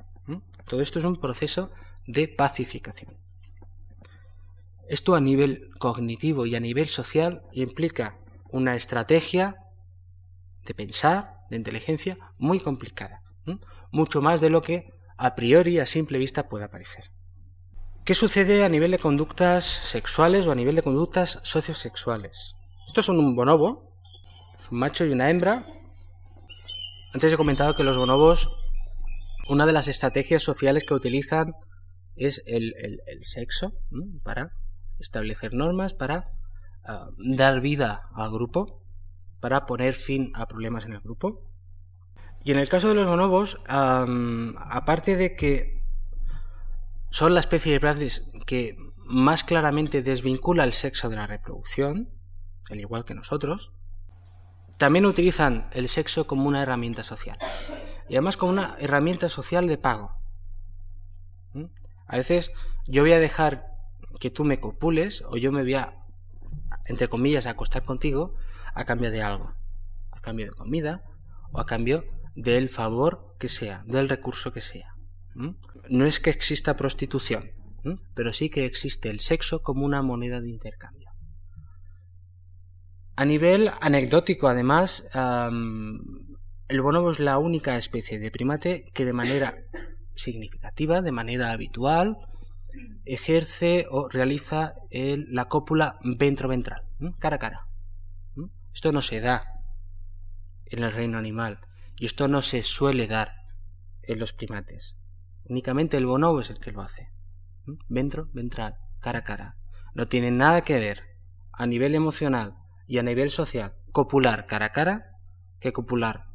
Todo esto es un proceso de pacificación. Esto a nivel cognitivo y a nivel social implica una estrategia de pensar, de inteligencia, muy complicada. Mucho más de lo que a priori, a simple vista, pueda parecer. ¿Qué sucede a nivel de conductas sexuales o a nivel de conductas sociosexuales? Estos son un bonobo, un macho y una hembra. Antes he comentado que los bonobos, una de las estrategias sociales que utilizan es el, sexo para establecer normas, para ah, dar vida al grupo, para poner fin a problemas en el grupo. Y en el caso de los bonobos, aparte de que son la especie de plantas que más claramente desvincula el sexo de la reproducción, al igual que nosotros, también utilizan el sexo como una herramienta social. Y además como una herramienta social de pago. ¿Mm? A veces yo voy a dejar que tú me copules o yo me voy a, entre comillas, acostar contigo a cambio de algo. A cambio de comida o a cambio del favor que sea, del recurso que sea. No es que exista prostitución, pero sí que existe el sexo como una moneda de intercambio. A nivel anecdótico, además, el bonobo es la única especie de primate que de manera significativa, de manera habitual, ejerce o realiza la cópula ventroventral, cara a cara. Esto no se da en el reino animal y esto no se suele dar en los primates. Únicamente el bonobo es el que lo hace. Ventro, ventral, cara a cara. No tiene nada que ver a nivel emocional y a nivel social copular cara a cara que copular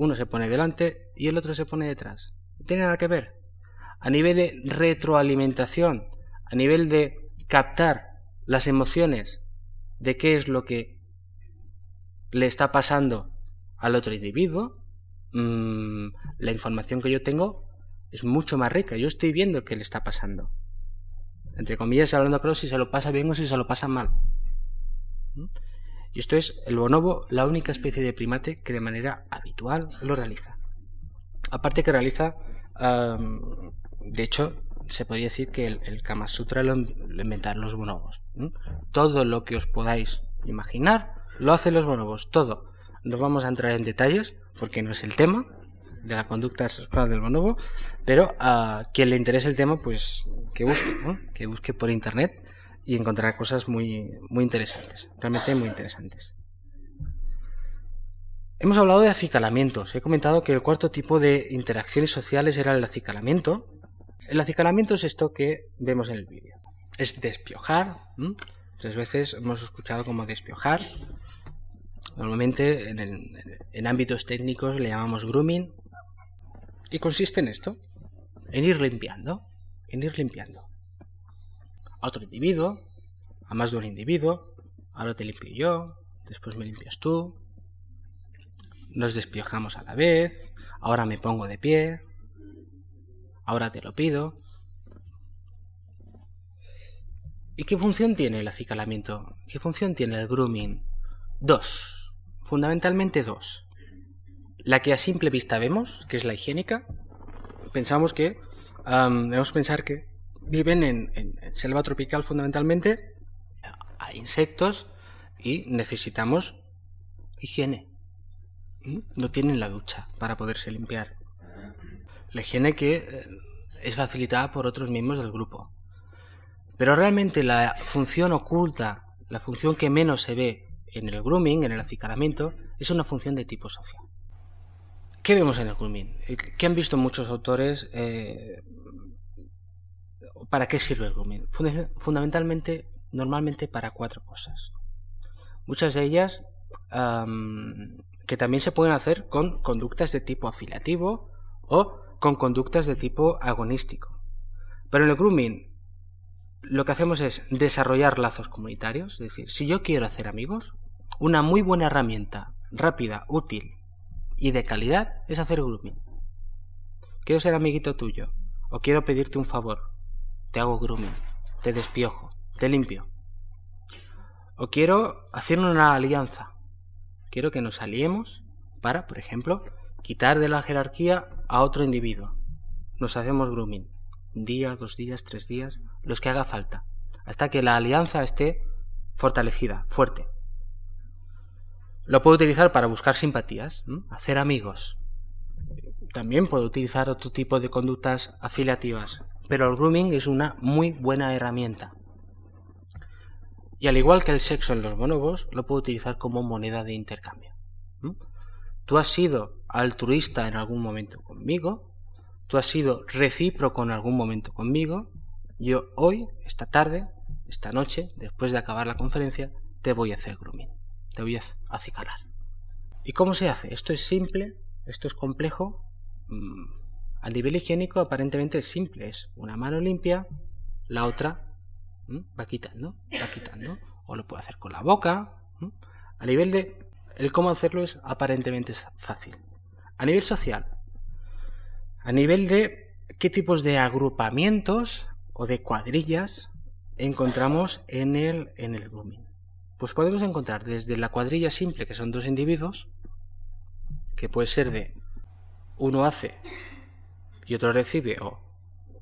uno se pone delante y el otro se pone detrás. No tiene nada que ver. A nivel de retroalimentación, a nivel de captar las emociones de qué es lo que le está pasando al otro individuo, mm, la información que yo tengo es mucho más rica. Yo estoy viendo qué le está pasando. Entre comillas, hablando claro, si se lo pasa bien o si se lo pasa mal. ¿Mm? Y esto es el bonobo, la única especie de primate que de manera habitual lo realiza. Aparte que realiza, de hecho, se podría decir que el, Kama Sutra lo, inventaron los bonobos. Todo lo que os podáis imaginar lo hacen los bonobos, todo. No vamos a entrar en detalles porque no es el tema de la conducta sexual del bonobo, pero a quien le interese el tema, pues que busque, que busque por internet y encontrar cosas muy, muy interesantes, realmente muy interesantes. Hemos hablado de acicalamientos. He comentado que el cuarto tipo de interacciones sociales era el acicalamiento. El acicalamiento es esto que vemos en el vídeo. Es despiojar. Tres veces hemos escuchado como despiojar. Normalmente en, en ámbitos técnicos le llamamos grooming. Y consiste en esto, en ir limpiando, en ir limpiando a otro individuo, a más de un individuo, ahora te limpio yo, después me limpias tú, nos despiojamos a la vez, ahora me pongo de pie, ahora te lo pido. ¿Y qué función tiene el acicalamiento? ¿Qué función tiene el grooming? Dos, fundamentalmente dos. La que a simple vista vemos, que es la higiénica, pensamos que, debemos pensar que viven en, selva tropical fundamentalmente, hay insectos y necesitamos higiene. No tienen la ducha para poderse limpiar. La higiene que eh, es facilitada por otros miembros del grupo. Pero realmente la función oculta, la función que menos se ve en el grooming, en el acicalamiento, es una función de tipo social. ¿Qué vemos en el grooming? Eh, ¿Qué han visto muchos autores? Eh, ¿Para qué sirve el grooming? Fundamentalmente, normalmente para cuatro cosas. Muchas de ellas que también se pueden hacer con conductas de tipo afiliativo o con conductas de tipo agonístico. Pero en el grooming lo que hacemos es desarrollar lazos comunitarios, es decir, si yo quiero hacer amigos, una muy buena herramienta, rápida, útil y de calidad es hacer grooming. Quiero ser amiguito tuyo o quiero pedirte un favor. Te hago grooming, te despiojo, te limpio. O quiero hacer una alianza. Quiero que nos aliemos para, por ejemplo, quitar de la jerarquía a otro individuo. Nos hacemos grooming. Día, dos días, tres días, los que haga falta. Hasta que la alianza esté fortalecida, fuerte. Lo puedo utilizar para buscar simpatías, hacer amigos. También puedo utilizar otro tipo de conductas afiliativas, pero el grooming es una muy buena herramienta. Y al igual que el sexo en los bonobos, lo puedo utilizar como moneda de intercambio. Tú has sido altruista en algún momento conmigo, tú has sido recíproco en algún momento conmigo, yo hoy, esta tarde, esta noche, después de acabar la conferencia, te voy a hacer grooming, te voy a acicalar. ¿Y cómo se hace? Esto es simple, esto es complejo. Mm, a nivel higiénico aparentemente es simple, es una mano limpia, la otra va quitando, va quitando. O lo puede hacer con la boca. A nivel de... El cómo hacerlo es aparentemente fácil. A nivel social. A nivel de qué tipos de agrupamientos o de cuadrillas encontramos en el, en el grooming. Pues podemos encontrar desde la cuadrilla simple, que son dos individuos, que puede ser de uno hace y otro recibe, o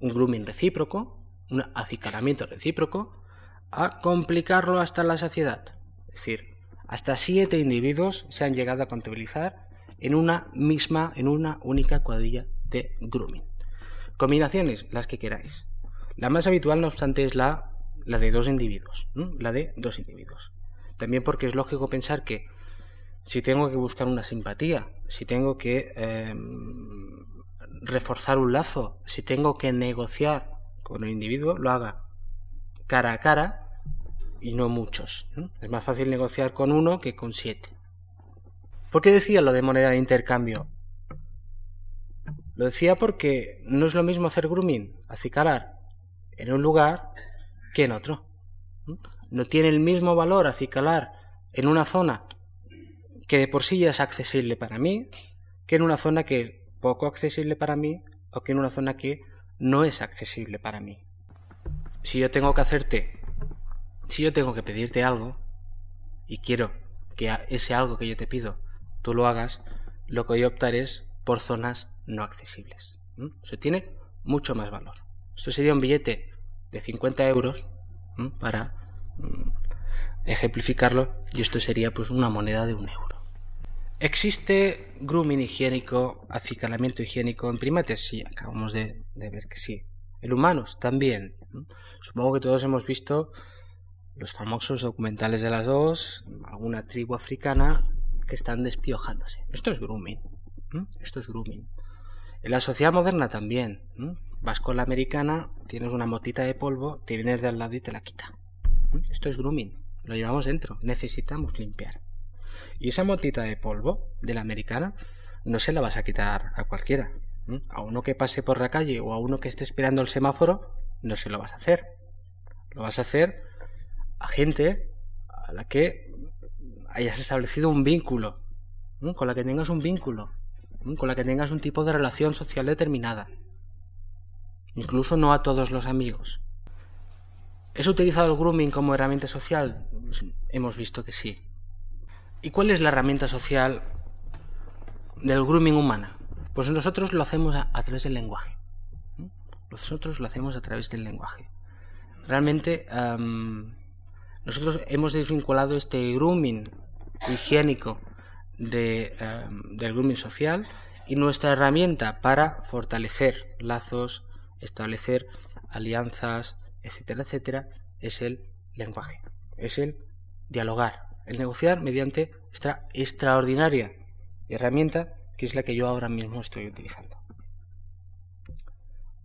un grooming recíproco, un acicalamiento recíproco, a complicarlo hasta la saciedad. Es decir, hasta siete individuos se han llegado a contabilizar en una misma, en una única cuadrilla de grooming. Combinaciones, las que queráis. La más habitual, no obstante, es la, la de dos individuos. La de dos individuos. También porque es lógico pensar que si tengo que buscar una simpatía, si tengo que em, reforzar un lazo, si tengo que negociar con el individuo lo haga cara a cara y no muchos. Es más fácil negociar con uno que con siete. ¿Por qué decía lo de moneda de intercambio? Lo decía porque no es lo mismo hacer grooming, acicalar, en un lugar que en otro. No tiene el mismo valor acicalar en una zona que de por sí ya es accesible para mí, que en una zona que poco accesible para mí o que en una zona que no es accesible para mí. Si yo tengo que hacerte, si yo tengo que pedirte algo y quiero que ese algo que yo te pido tú lo hagas, lo que voy a optar es por zonas no accesibles. Eso tiene mucho más valor. Esto sería un billete de 50 euros para mm, ejemplificarlo y esto sería pues una moneda de un euro. ¿Existe grooming higiénico, acicalamiento higiénico en primates? Sí, acabamos de, ver que sí. En humanos también. Supongo que todos hemos visto los famosos documentales de las dos, alguna tribu africana que están despiojándose. Esto es grooming. Esto es grooming. En la sociedad moderna también. Vas con la americana, tienes una motita de polvo, te vienes de al lado y te la quita. Esto es grooming. Lo llevamos dentro. Necesitamos limpiar. Y esa motita de polvo de la americana no se la vas a quitar a cualquiera. A uno que pase por la calle o a uno que esté esperando el semáforo, no se lo vas a hacer. Lo vas a hacer a gente a la que hayas establecido un vínculo. con la que tengas un vínculo, con la que tengas un tipo de relación social determinada. Incluso no a todos los amigos. ¿Es utilizado el grooming como herramienta social? Pues hemos visto que sí. ¿Y cuál es la herramienta social del grooming humana? Pues nosotros lo hacemos a, través del lenguaje. Nosotros lo hacemos a través del lenguaje. Realmente nosotros hemos desvinculado este grooming higiénico de, del grooming social y nuestra herramienta para fortalecer lazos, establecer alianzas, etcétera, etcétera, es el lenguaje, es el dialogar, el negociar mediante esta extraordinaria herramienta que es la que yo ahora mismo estoy utilizando.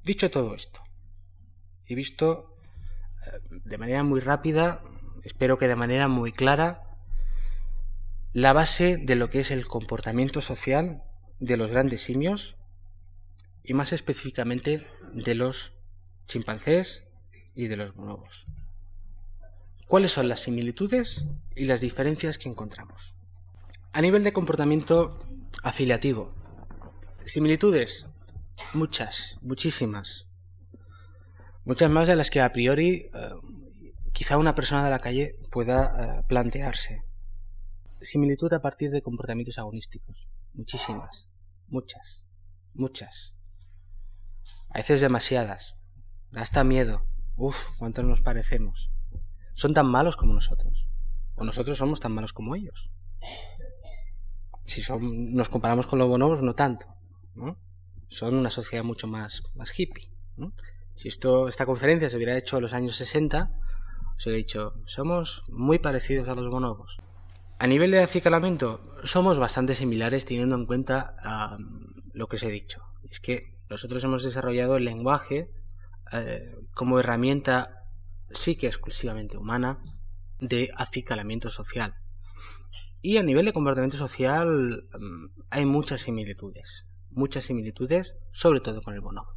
Dicho todo esto, he visto eh, de manera muy rápida, espero que de manera muy clara, la base de lo que es el comportamiento social de los grandes simios y más específicamente de los chimpancés y de los bonobos. ¿Cuáles son las similitudes y las diferencias que encontramos? A nivel de comportamiento afiliativo, similitudes, muchas, muchísimas. Muchas más de las que a priori eh, quizá una persona de la calle pueda eh, plantearse. Similitud a partir de comportamientos agonísticos. Muchísimas. Muchas. Muchas. A veces demasiadas. Hasta miedo. Uf, cuántos nos parecemos. Son tan malos como nosotros. O nosotros somos tan malos como ellos. Si son, nos comparamos con los bonobos, no tanto. Son una sociedad mucho más, más hippie. Si esto, esta conferencia se hubiera hecho en los años 60, os hubiera dicho, somos muy parecidos a los bonobos. A nivel de acicalamiento, somos bastante similares teniendo en cuenta lo que os he dicho. Es que nosotros hemos desarrollado el lenguaje eh, como herramienta sí que exclusivamente humana de acicalamiento social. Y a nivel de comportamiento social mm, hay muchas similitudes, muchas similitudes, sobre todo con el bonobo.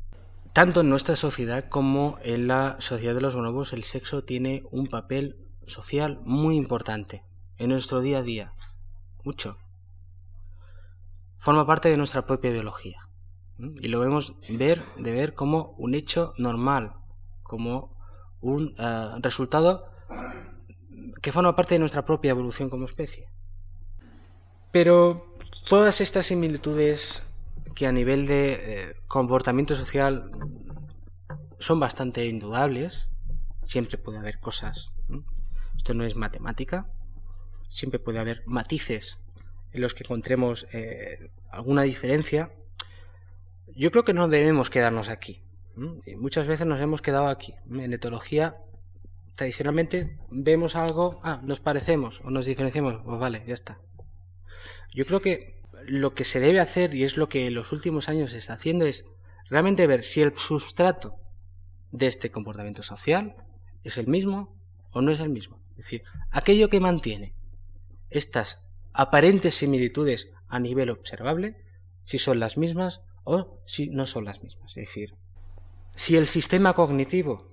Tanto en nuestra sociedad como en la sociedad de los bonobos el sexo tiene un papel social muy importante en nuestro día a día, mucho. Forma parte de nuestra propia biología. Y lo vemos ver, de ver como un hecho normal, como un eh, resultado que forma parte de nuestra propia evolución como especie. Pero todas estas similitudes que a nivel de eh, comportamiento social son bastante indudables, siempre puede haber cosas, esto no es matemática, siempre puede haber matices en los que encontremos eh, alguna diferencia, yo creo que no debemos quedarnos aquí. Muchas veces nos hemos quedado aquí. En etología, tradicionalmente vemos algo, ah, nos parecemos o nos diferenciamos, pues vale, ya está. Yo creo que lo que se debe hacer, y es lo que en los últimos años se está haciendo, es realmente ver si el sustrato de este comportamiento social es el mismo o no es el mismo. Es decir, aquello que mantiene estas aparentes similitudes a nivel observable, si son las mismas o si no son las mismas. Es decir, si el sistema cognitivo,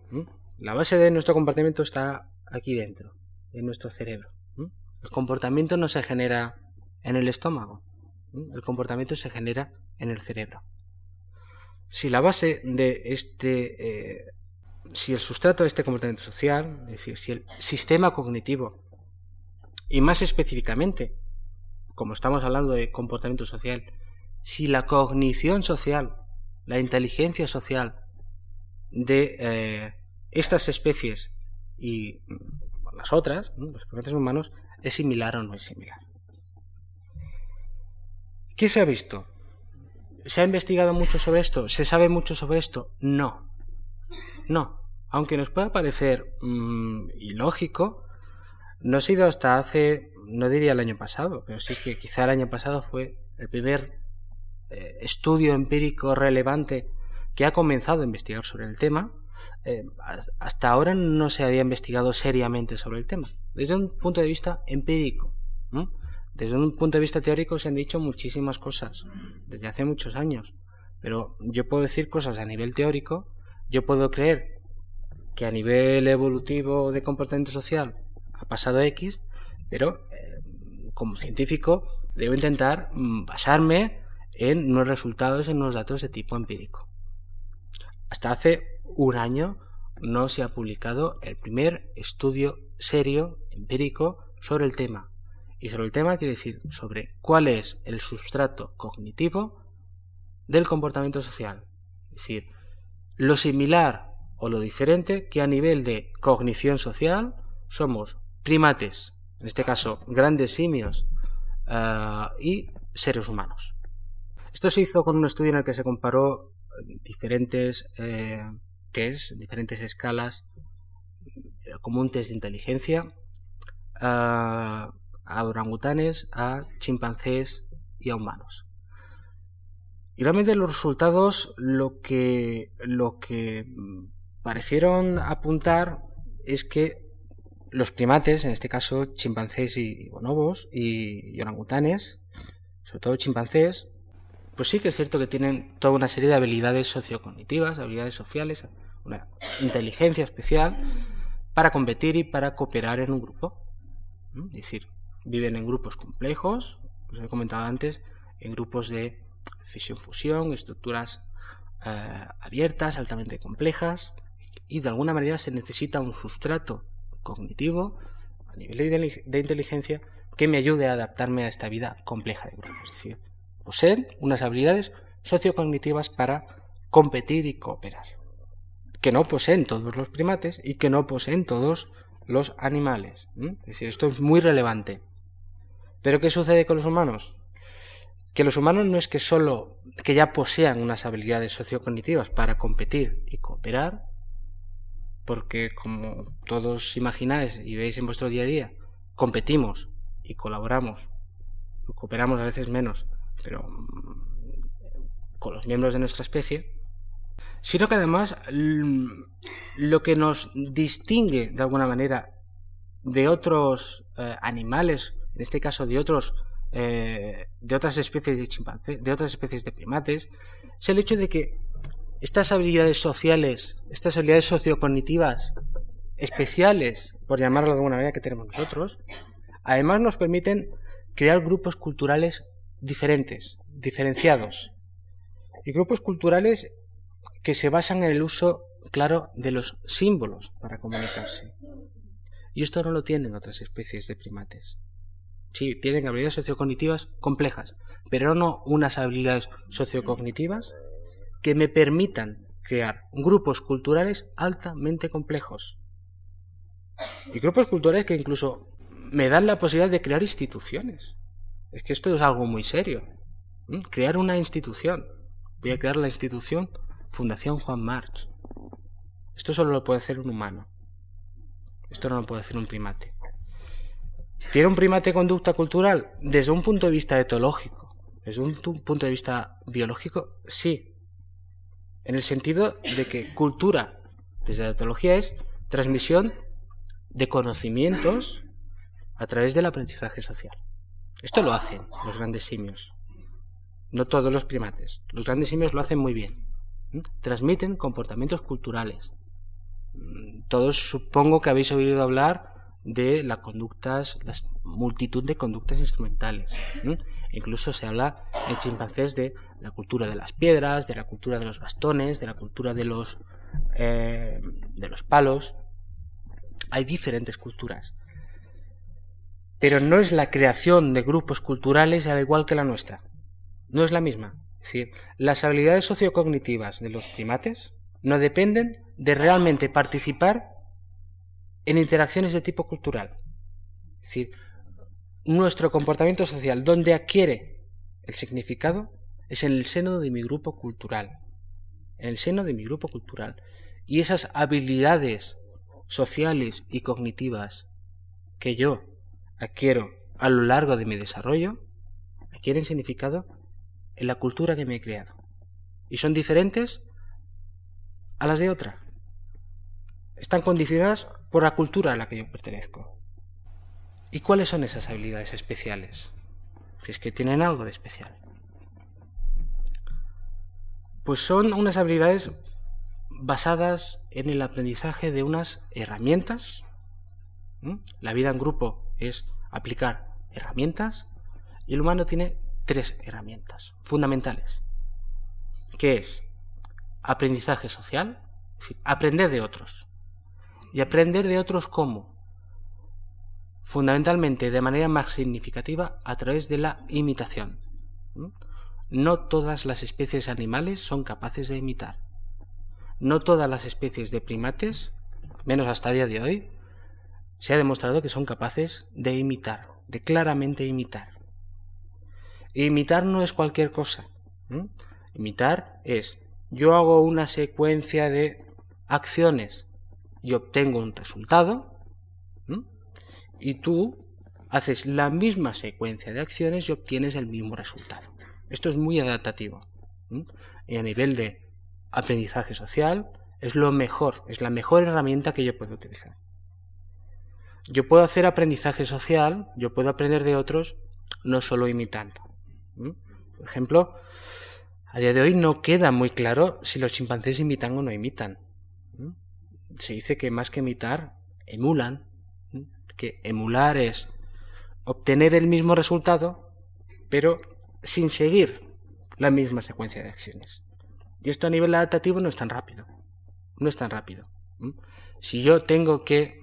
la base de nuestro comportamiento está aquí dentro, en nuestro cerebro. El comportamiento no se genera en el estómago, el comportamiento se genera en el cerebro. Si la base de este, eh, si el sustrato de este comportamiento social, es decir, si el sistema cognitivo, y más específicamente, como estamos hablando de comportamiento social, si la cognición social, la inteligencia social de eh, estas especies y las otras, los primates humanos, es similar o no es similar. ¿Qué se ha visto? ¿Se ha investigado mucho sobre esto? ¿Se sabe mucho sobre esto? No. No. Aunque nos pueda parecer mm, ilógico, no ha sido hasta hace, no diría el año pasado, pero sí que quizá el año pasado fue el primer eh, estudio empírico relevante que ha comenzado a investigar sobre el tema, eh, hasta ahora no se había investigado seriamente sobre el tema, desde un punto de vista empírico. Desde un punto de vista teórico se han dicho muchísimas cosas, desde hace muchos años, pero yo puedo decir cosas a nivel teórico, yo puedo creer que a nivel evolutivo de comportamiento social ha pasado X, pero eh, como científico debo intentar mm, basarme en unos resultados, en unos datos de tipo empírico. Hasta hace un año no se ha publicado el primer estudio serio, empírico, sobre el tema. Y sobre el tema quiere decir sobre cuál es el sustrato cognitivo del comportamiento social. Es decir, lo similar o lo diferente que a nivel de cognición social somos primates, en este caso grandes simios eh, y seres humanos. Esto se hizo con un estudio en el que se comparó diferentes eh, tests, diferentes escalas, como un test de inteligencia, a, orangutanes, a chimpancés y a humanos. Y realmente los resultados lo que, lo que parecieron apuntar es que los primates, en este caso chimpancés y bonobos y, orangutanes, sobre todo chimpancés, pues sí que es cierto que tienen toda una serie de habilidades sociocognitivas, habilidades sociales, una inteligencia especial para competir y para cooperar en un grupo. Es decir, viven en grupos complejos, os he comentado antes, en grupos de fisión-fusión, estructuras eh, abiertas, altamente complejas, y de alguna manera se necesita un sustrato cognitivo a nivel de, inteligencia que me ayude a adaptarme a esta vida compleja de grupos. Es decir, poseen unas habilidades sociocognitivas para competir y cooperar, que no poseen todos los primates y que no poseen todos los animales. Es decir, esto es muy relevante. Pero ¿qué sucede con los humanos? Que los humanos no es que solo que ya posean unas habilidades sociocognitivas para competir y cooperar, porque como todos imagináis y veis en vuestro día a día, competimos y colaboramos, cooperamos a veces menos, pero mm, con los miembros de nuestra especie, sino que además lo que nos distingue de alguna manera de otros eh, animales, en este caso de otros eh, de otras especies de chimpancés, de otras especies de primates, es el hecho de que estas habilidades sociales, estas habilidades sociocognitivas especiales, por llamarlo de alguna manera, que tenemos nosotros, además nos permiten crear grupos culturales diferentes, diferenciados. Y grupos culturales que se basan en el uso, claro, de los símbolos para comunicarse. Y esto no lo tienen otras especies de primates. Sí, tienen habilidades sociocognitivas complejas, pero no unas habilidades sociocognitivas que me permitan crear grupos culturales altamente complejos. Y grupos culturales que incluso me dan la posibilidad de crear instituciones. Es que esto es algo muy serio. Crear una institución. Voy a crear la institución Fundación Juan March. Esto solo lo puede hacer un humano. Esto no lo puede hacer un primate. ¿Tiene un primate conducta cultural? Desde un punto de vista etológico, desde un punto de vista biológico, sí, en el sentido de que cultura, desde la teología, es transmisión de conocimientos a través del aprendizaje social. Esto lo hacen los grandes simios, no todos los primates. Los grandes simios lo hacen muy bien. Transmiten comportamientos culturales. Mm, todos supongo que habéis oído hablar de las conductas, la multitud de conductas instrumentales. Incluso se habla en chimpancés de la cultura de las piedras, de la cultura de los bastones, de la cultura de los, eh, de los palos. Hay diferentes culturas. Pero no es la creación de grupos culturales al igual que la nuestra. No es la misma. Es decir, las habilidades sociocognitivas de los primates no dependen de realmente participar en interacciones de tipo cultural. Es decir, nuestro comportamiento social, donde adquiere el significado, es en el seno de mi grupo cultural. En el seno de mi grupo cultural. Y esas habilidades sociales y cognitivas que yo adquiero a lo largo de mi desarrollo, adquieren significado en la cultura que me he creado. Y son diferentes a las de otra. Están condicionadas por la cultura a la que yo pertenezco. ¿Y cuáles son esas habilidades especiales? Si es que tienen algo de especial. Pues son unas habilidades basadas en el aprendizaje de unas herramientas. La vida en grupo es aplicar herramientas. Y el humano tiene tres herramientas fundamentales, que es aprendizaje social, aprender de otros. Y aprender de otros cómo? Fundamentalmente de manera más significativa a través de la imitación. No todas las especies animales son capaces de imitar. No todas las especies de primates, menos hasta día de hoy, se ha demostrado que son capaces de imitar, de claramente imitar. imitar no es cualquier cosa. Imitar es yo hago una secuencia de acciones y obtengo un resultado, y tú haces la misma secuencia de acciones y obtienes el mismo resultado. Esto es muy adaptativo. Y a nivel de aprendizaje social, es lo mejor, es la mejor herramienta que yo puedo utilizar. Yo puedo hacer aprendizaje social, yo puedo aprender de otros, no solo imitando. Por ejemplo, a día de hoy no queda muy claro si los chimpancés imitan o no imitan. Se dice que más que imitar, emulan. Que emular es obtener el mismo resultado, pero sin seguir la misma secuencia de acciones. Y esto a nivel adaptativo no es tan rápido. No es tan rápido. Si yo tengo que,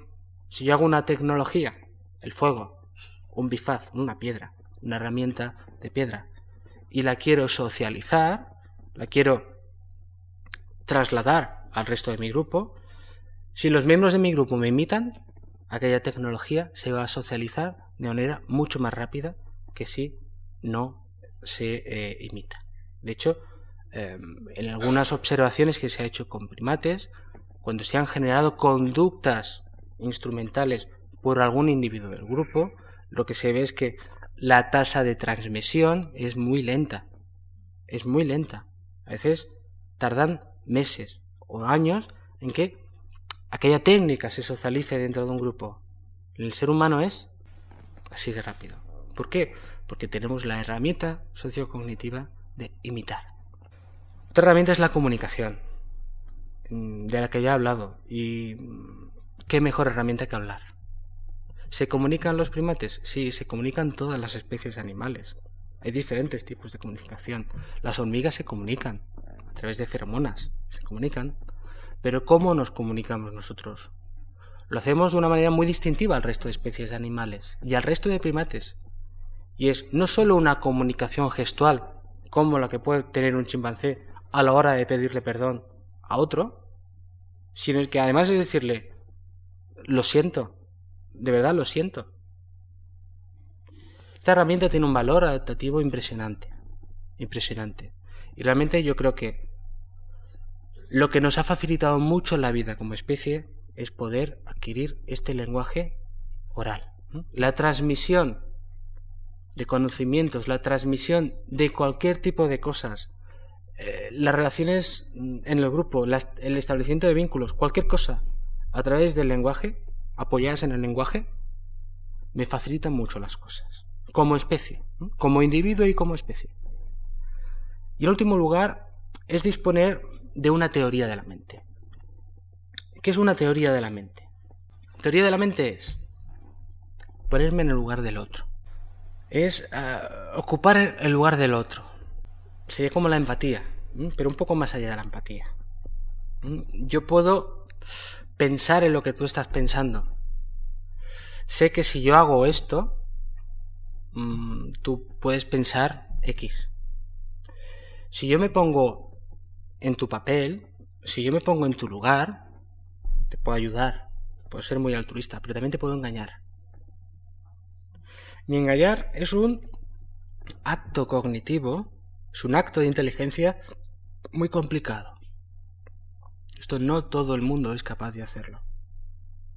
si yo hago una tecnología, el fuego, un bifaz, una piedra, una herramienta de piedra, y la quiero socializar, la quiero trasladar al resto de mi grupo, si los miembros de mi grupo me imitan, aquella tecnología se va a socializar de manera mucho más rápida que si no se eh, imita. De hecho, em, en algunas observaciones que se ha hecho con primates, cuando se han generado conductas instrumentales por algún individuo del grupo, lo que se ve es que la tasa de transmisión es muy lenta. Es muy lenta. A veces tardan meses o años en que aquella técnica se socialice dentro de un grupo. El ser humano es así de rápido. ¿Por qué? Porque tenemos la herramienta sociocognitiva de imitar. Otra herramienta es la comunicación, mm, de la que ya he hablado. Y qué mejor herramienta que hablar. ¿Se comunican los primates? Sí, se comunican todas las especies animales. Hay diferentes tipos de comunicación. Las hormigas se comunican a través de feromonas, se comunican. Pero ¿cómo nos comunicamos nosotros? Lo hacemos de una manera muy distintiva al resto de especies de animales y al resto de primates. Y es no solo una comunicación gestual, como la que puede tener un chimpancé a la hora de pedirle perdón a otro, sino que además es decirle, lo siento, de verdad lo siento. Esta herramienta tiene un valor adaptativo impresionante. Impresionante. Y realmente yo creo que lo que nos ha facilitado mucho la vida como especie es poder adquirir este lenguaje oral. La transmisión de conocimientos, la transmisión de cualquier tipo de cosas, eh, las relaciones en el grupo, el establecimiento de vínculos, cualquier cosa, a través del lenguaje, apoyadas en el lenguaje, me facilitan mucho las cosas, como especie, como individuo y como especie. Y el último lugar es disponer de una teoría de la mente. ¿Qué es una teoría de la mente? teoría de la mente es ponerme en el lugar del otro. Es ah, ocupar el lugar del otro. Sería como la empatía, pero un poco más allá de la empatía. Yo puedo pensar en lo que tú estás pensando. Sé que si yo hago esto, mm, tú puedes pensar X. Si yo me pongo en tu papel, si yo me pongo en tu lugar, te puedo ayudar, puedo ser muy altruista, pero también te puedo engañar. Y engañar es un acto cognitivo, es un acto de inteligencia muy complicado. Esto no todo el mundo es capaz de hacerlo.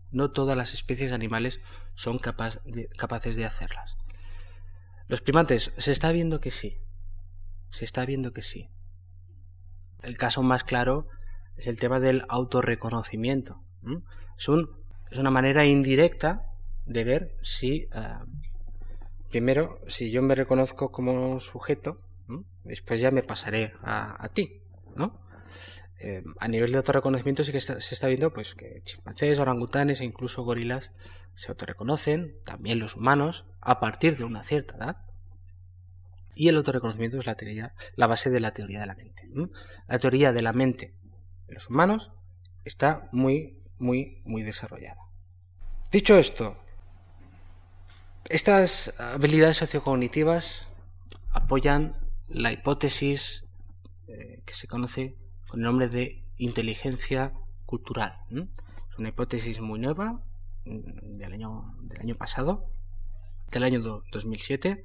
No todas las especies animales son capaces de hacerlas. Los primates, se está viendo que sí. Se está viendo que sí. El caso más claro es el tema del autorreconocimiento. Es, una manera indirecta de ver si, ah, primero, si yo me reconozco como sujeto, después ya me pasaré a, a ti, ¿no? Eh, a nivel de autorreconocimiento sí que se está viendo pues que chimpancés, orangutanes e incluso gorilas se autorreconocen, también los humanos, a partir de una cierta edad. Y el autorreconocimiento es la, teoría, la base de la teoría de la mente. La teoría de la mente de los humanos está muy, muy, muy desarrollada. Dicho esto, estas habilidades sociocognitivas apoyan la hipótesis eh, que se conoce con el nombre de inteligencia cultural. Es una hipótesis muy nueva mm, del año, del año pasado, del año 2007,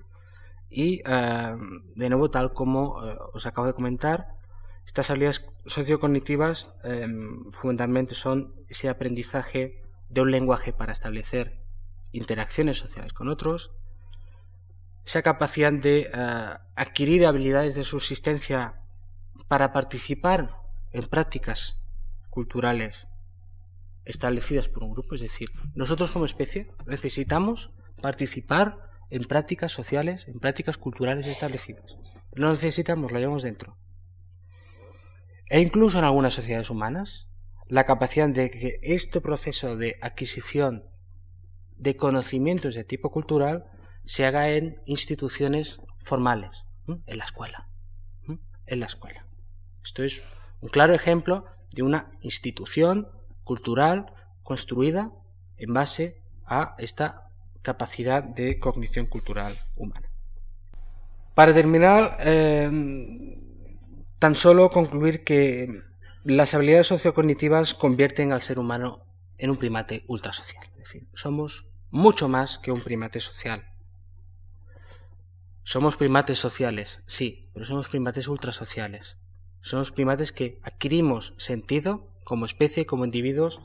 y de nuevo, tal como eh, os acabo de comentar, estas habilidades sociocognitivas em, fundamentalmente son ese aprendizaje de un lenguaje para establecer interacciones sociales con otros, esa capacidad de eh, adquirir habilidades de subsistencia para participar en prácticas culturales establecidas por un grupo, es decir, nosotros como especie necesitamos participar en prácticas sociales, en prácticas culturales establecidas. No necesitamos, lo llevamos dentro. E incluso en algunas sociedades humanas, la capacidad de que este proceso de adquisición de conocimientos de tipo cultural se haga en instituciones formales, en la escuela. En la escuela. Esto es un claro ejemplo de una institución cultural construida en base a esta capacidad de cognición cultural humana. Para terminar, em, tan solo concluir que las habilidades sociocognitivas convierten al ser humano en un primate ultrasocial. Es decir, somos mucho más que un primate social. Somos primates sociales, sí, pero somos primates ultrasociales. Somos primates que adquirimos sentido como especie, como individuos,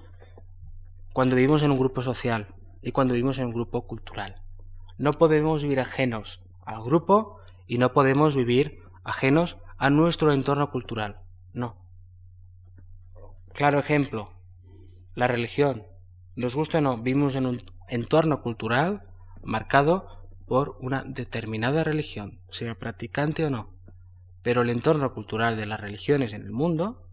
cuando vivimos en un grupo social y cuando vivimos en un grupo cultural. No podemos vivir ajenos al grupo y no podemos vivir ajenos a nuestro entorno cultural. No. Claro ejemplo, la religión. Nos gusta o no, vivimos en un entorno cultural marcado por una determinada religión, sea practicante o no. Pero el entorno cultural de las religiones en el mundo,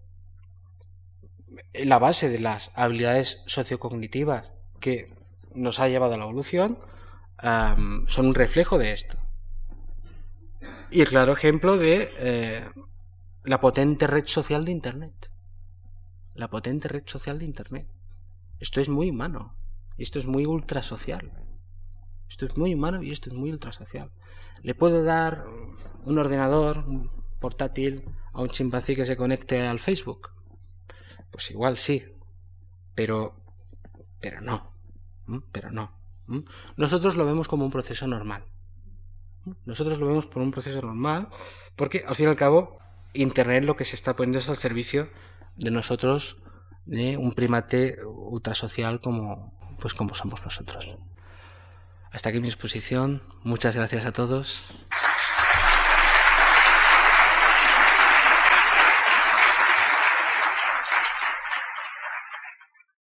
la base de las habilidades sociocognitivas que nos ha llevado a la evolución, son un reflejo de esto. Y el claro ejemplo de eh, la potente red social de Internet. La potente red social de Internet. Esto es muy humano. Esto es muy ultrasocial. Esto es muy humano y esto es muy ultrasocial. ¿Le puedo dar un ordenador, portátil a un chimpancé que se conecte al Facebook? Pues igual sí, pero pero no, pero no. Nosotros lo vemos como un proceso normal. Nosotros lo vemos por un proceso normal, porque al fin y al cabo Internet lo que se está poniendo es al servicio de nosotros, de un primate ultrasocial como pues como somos nosotros. Hasta aquí mi exposición. Muchas gracias a todos.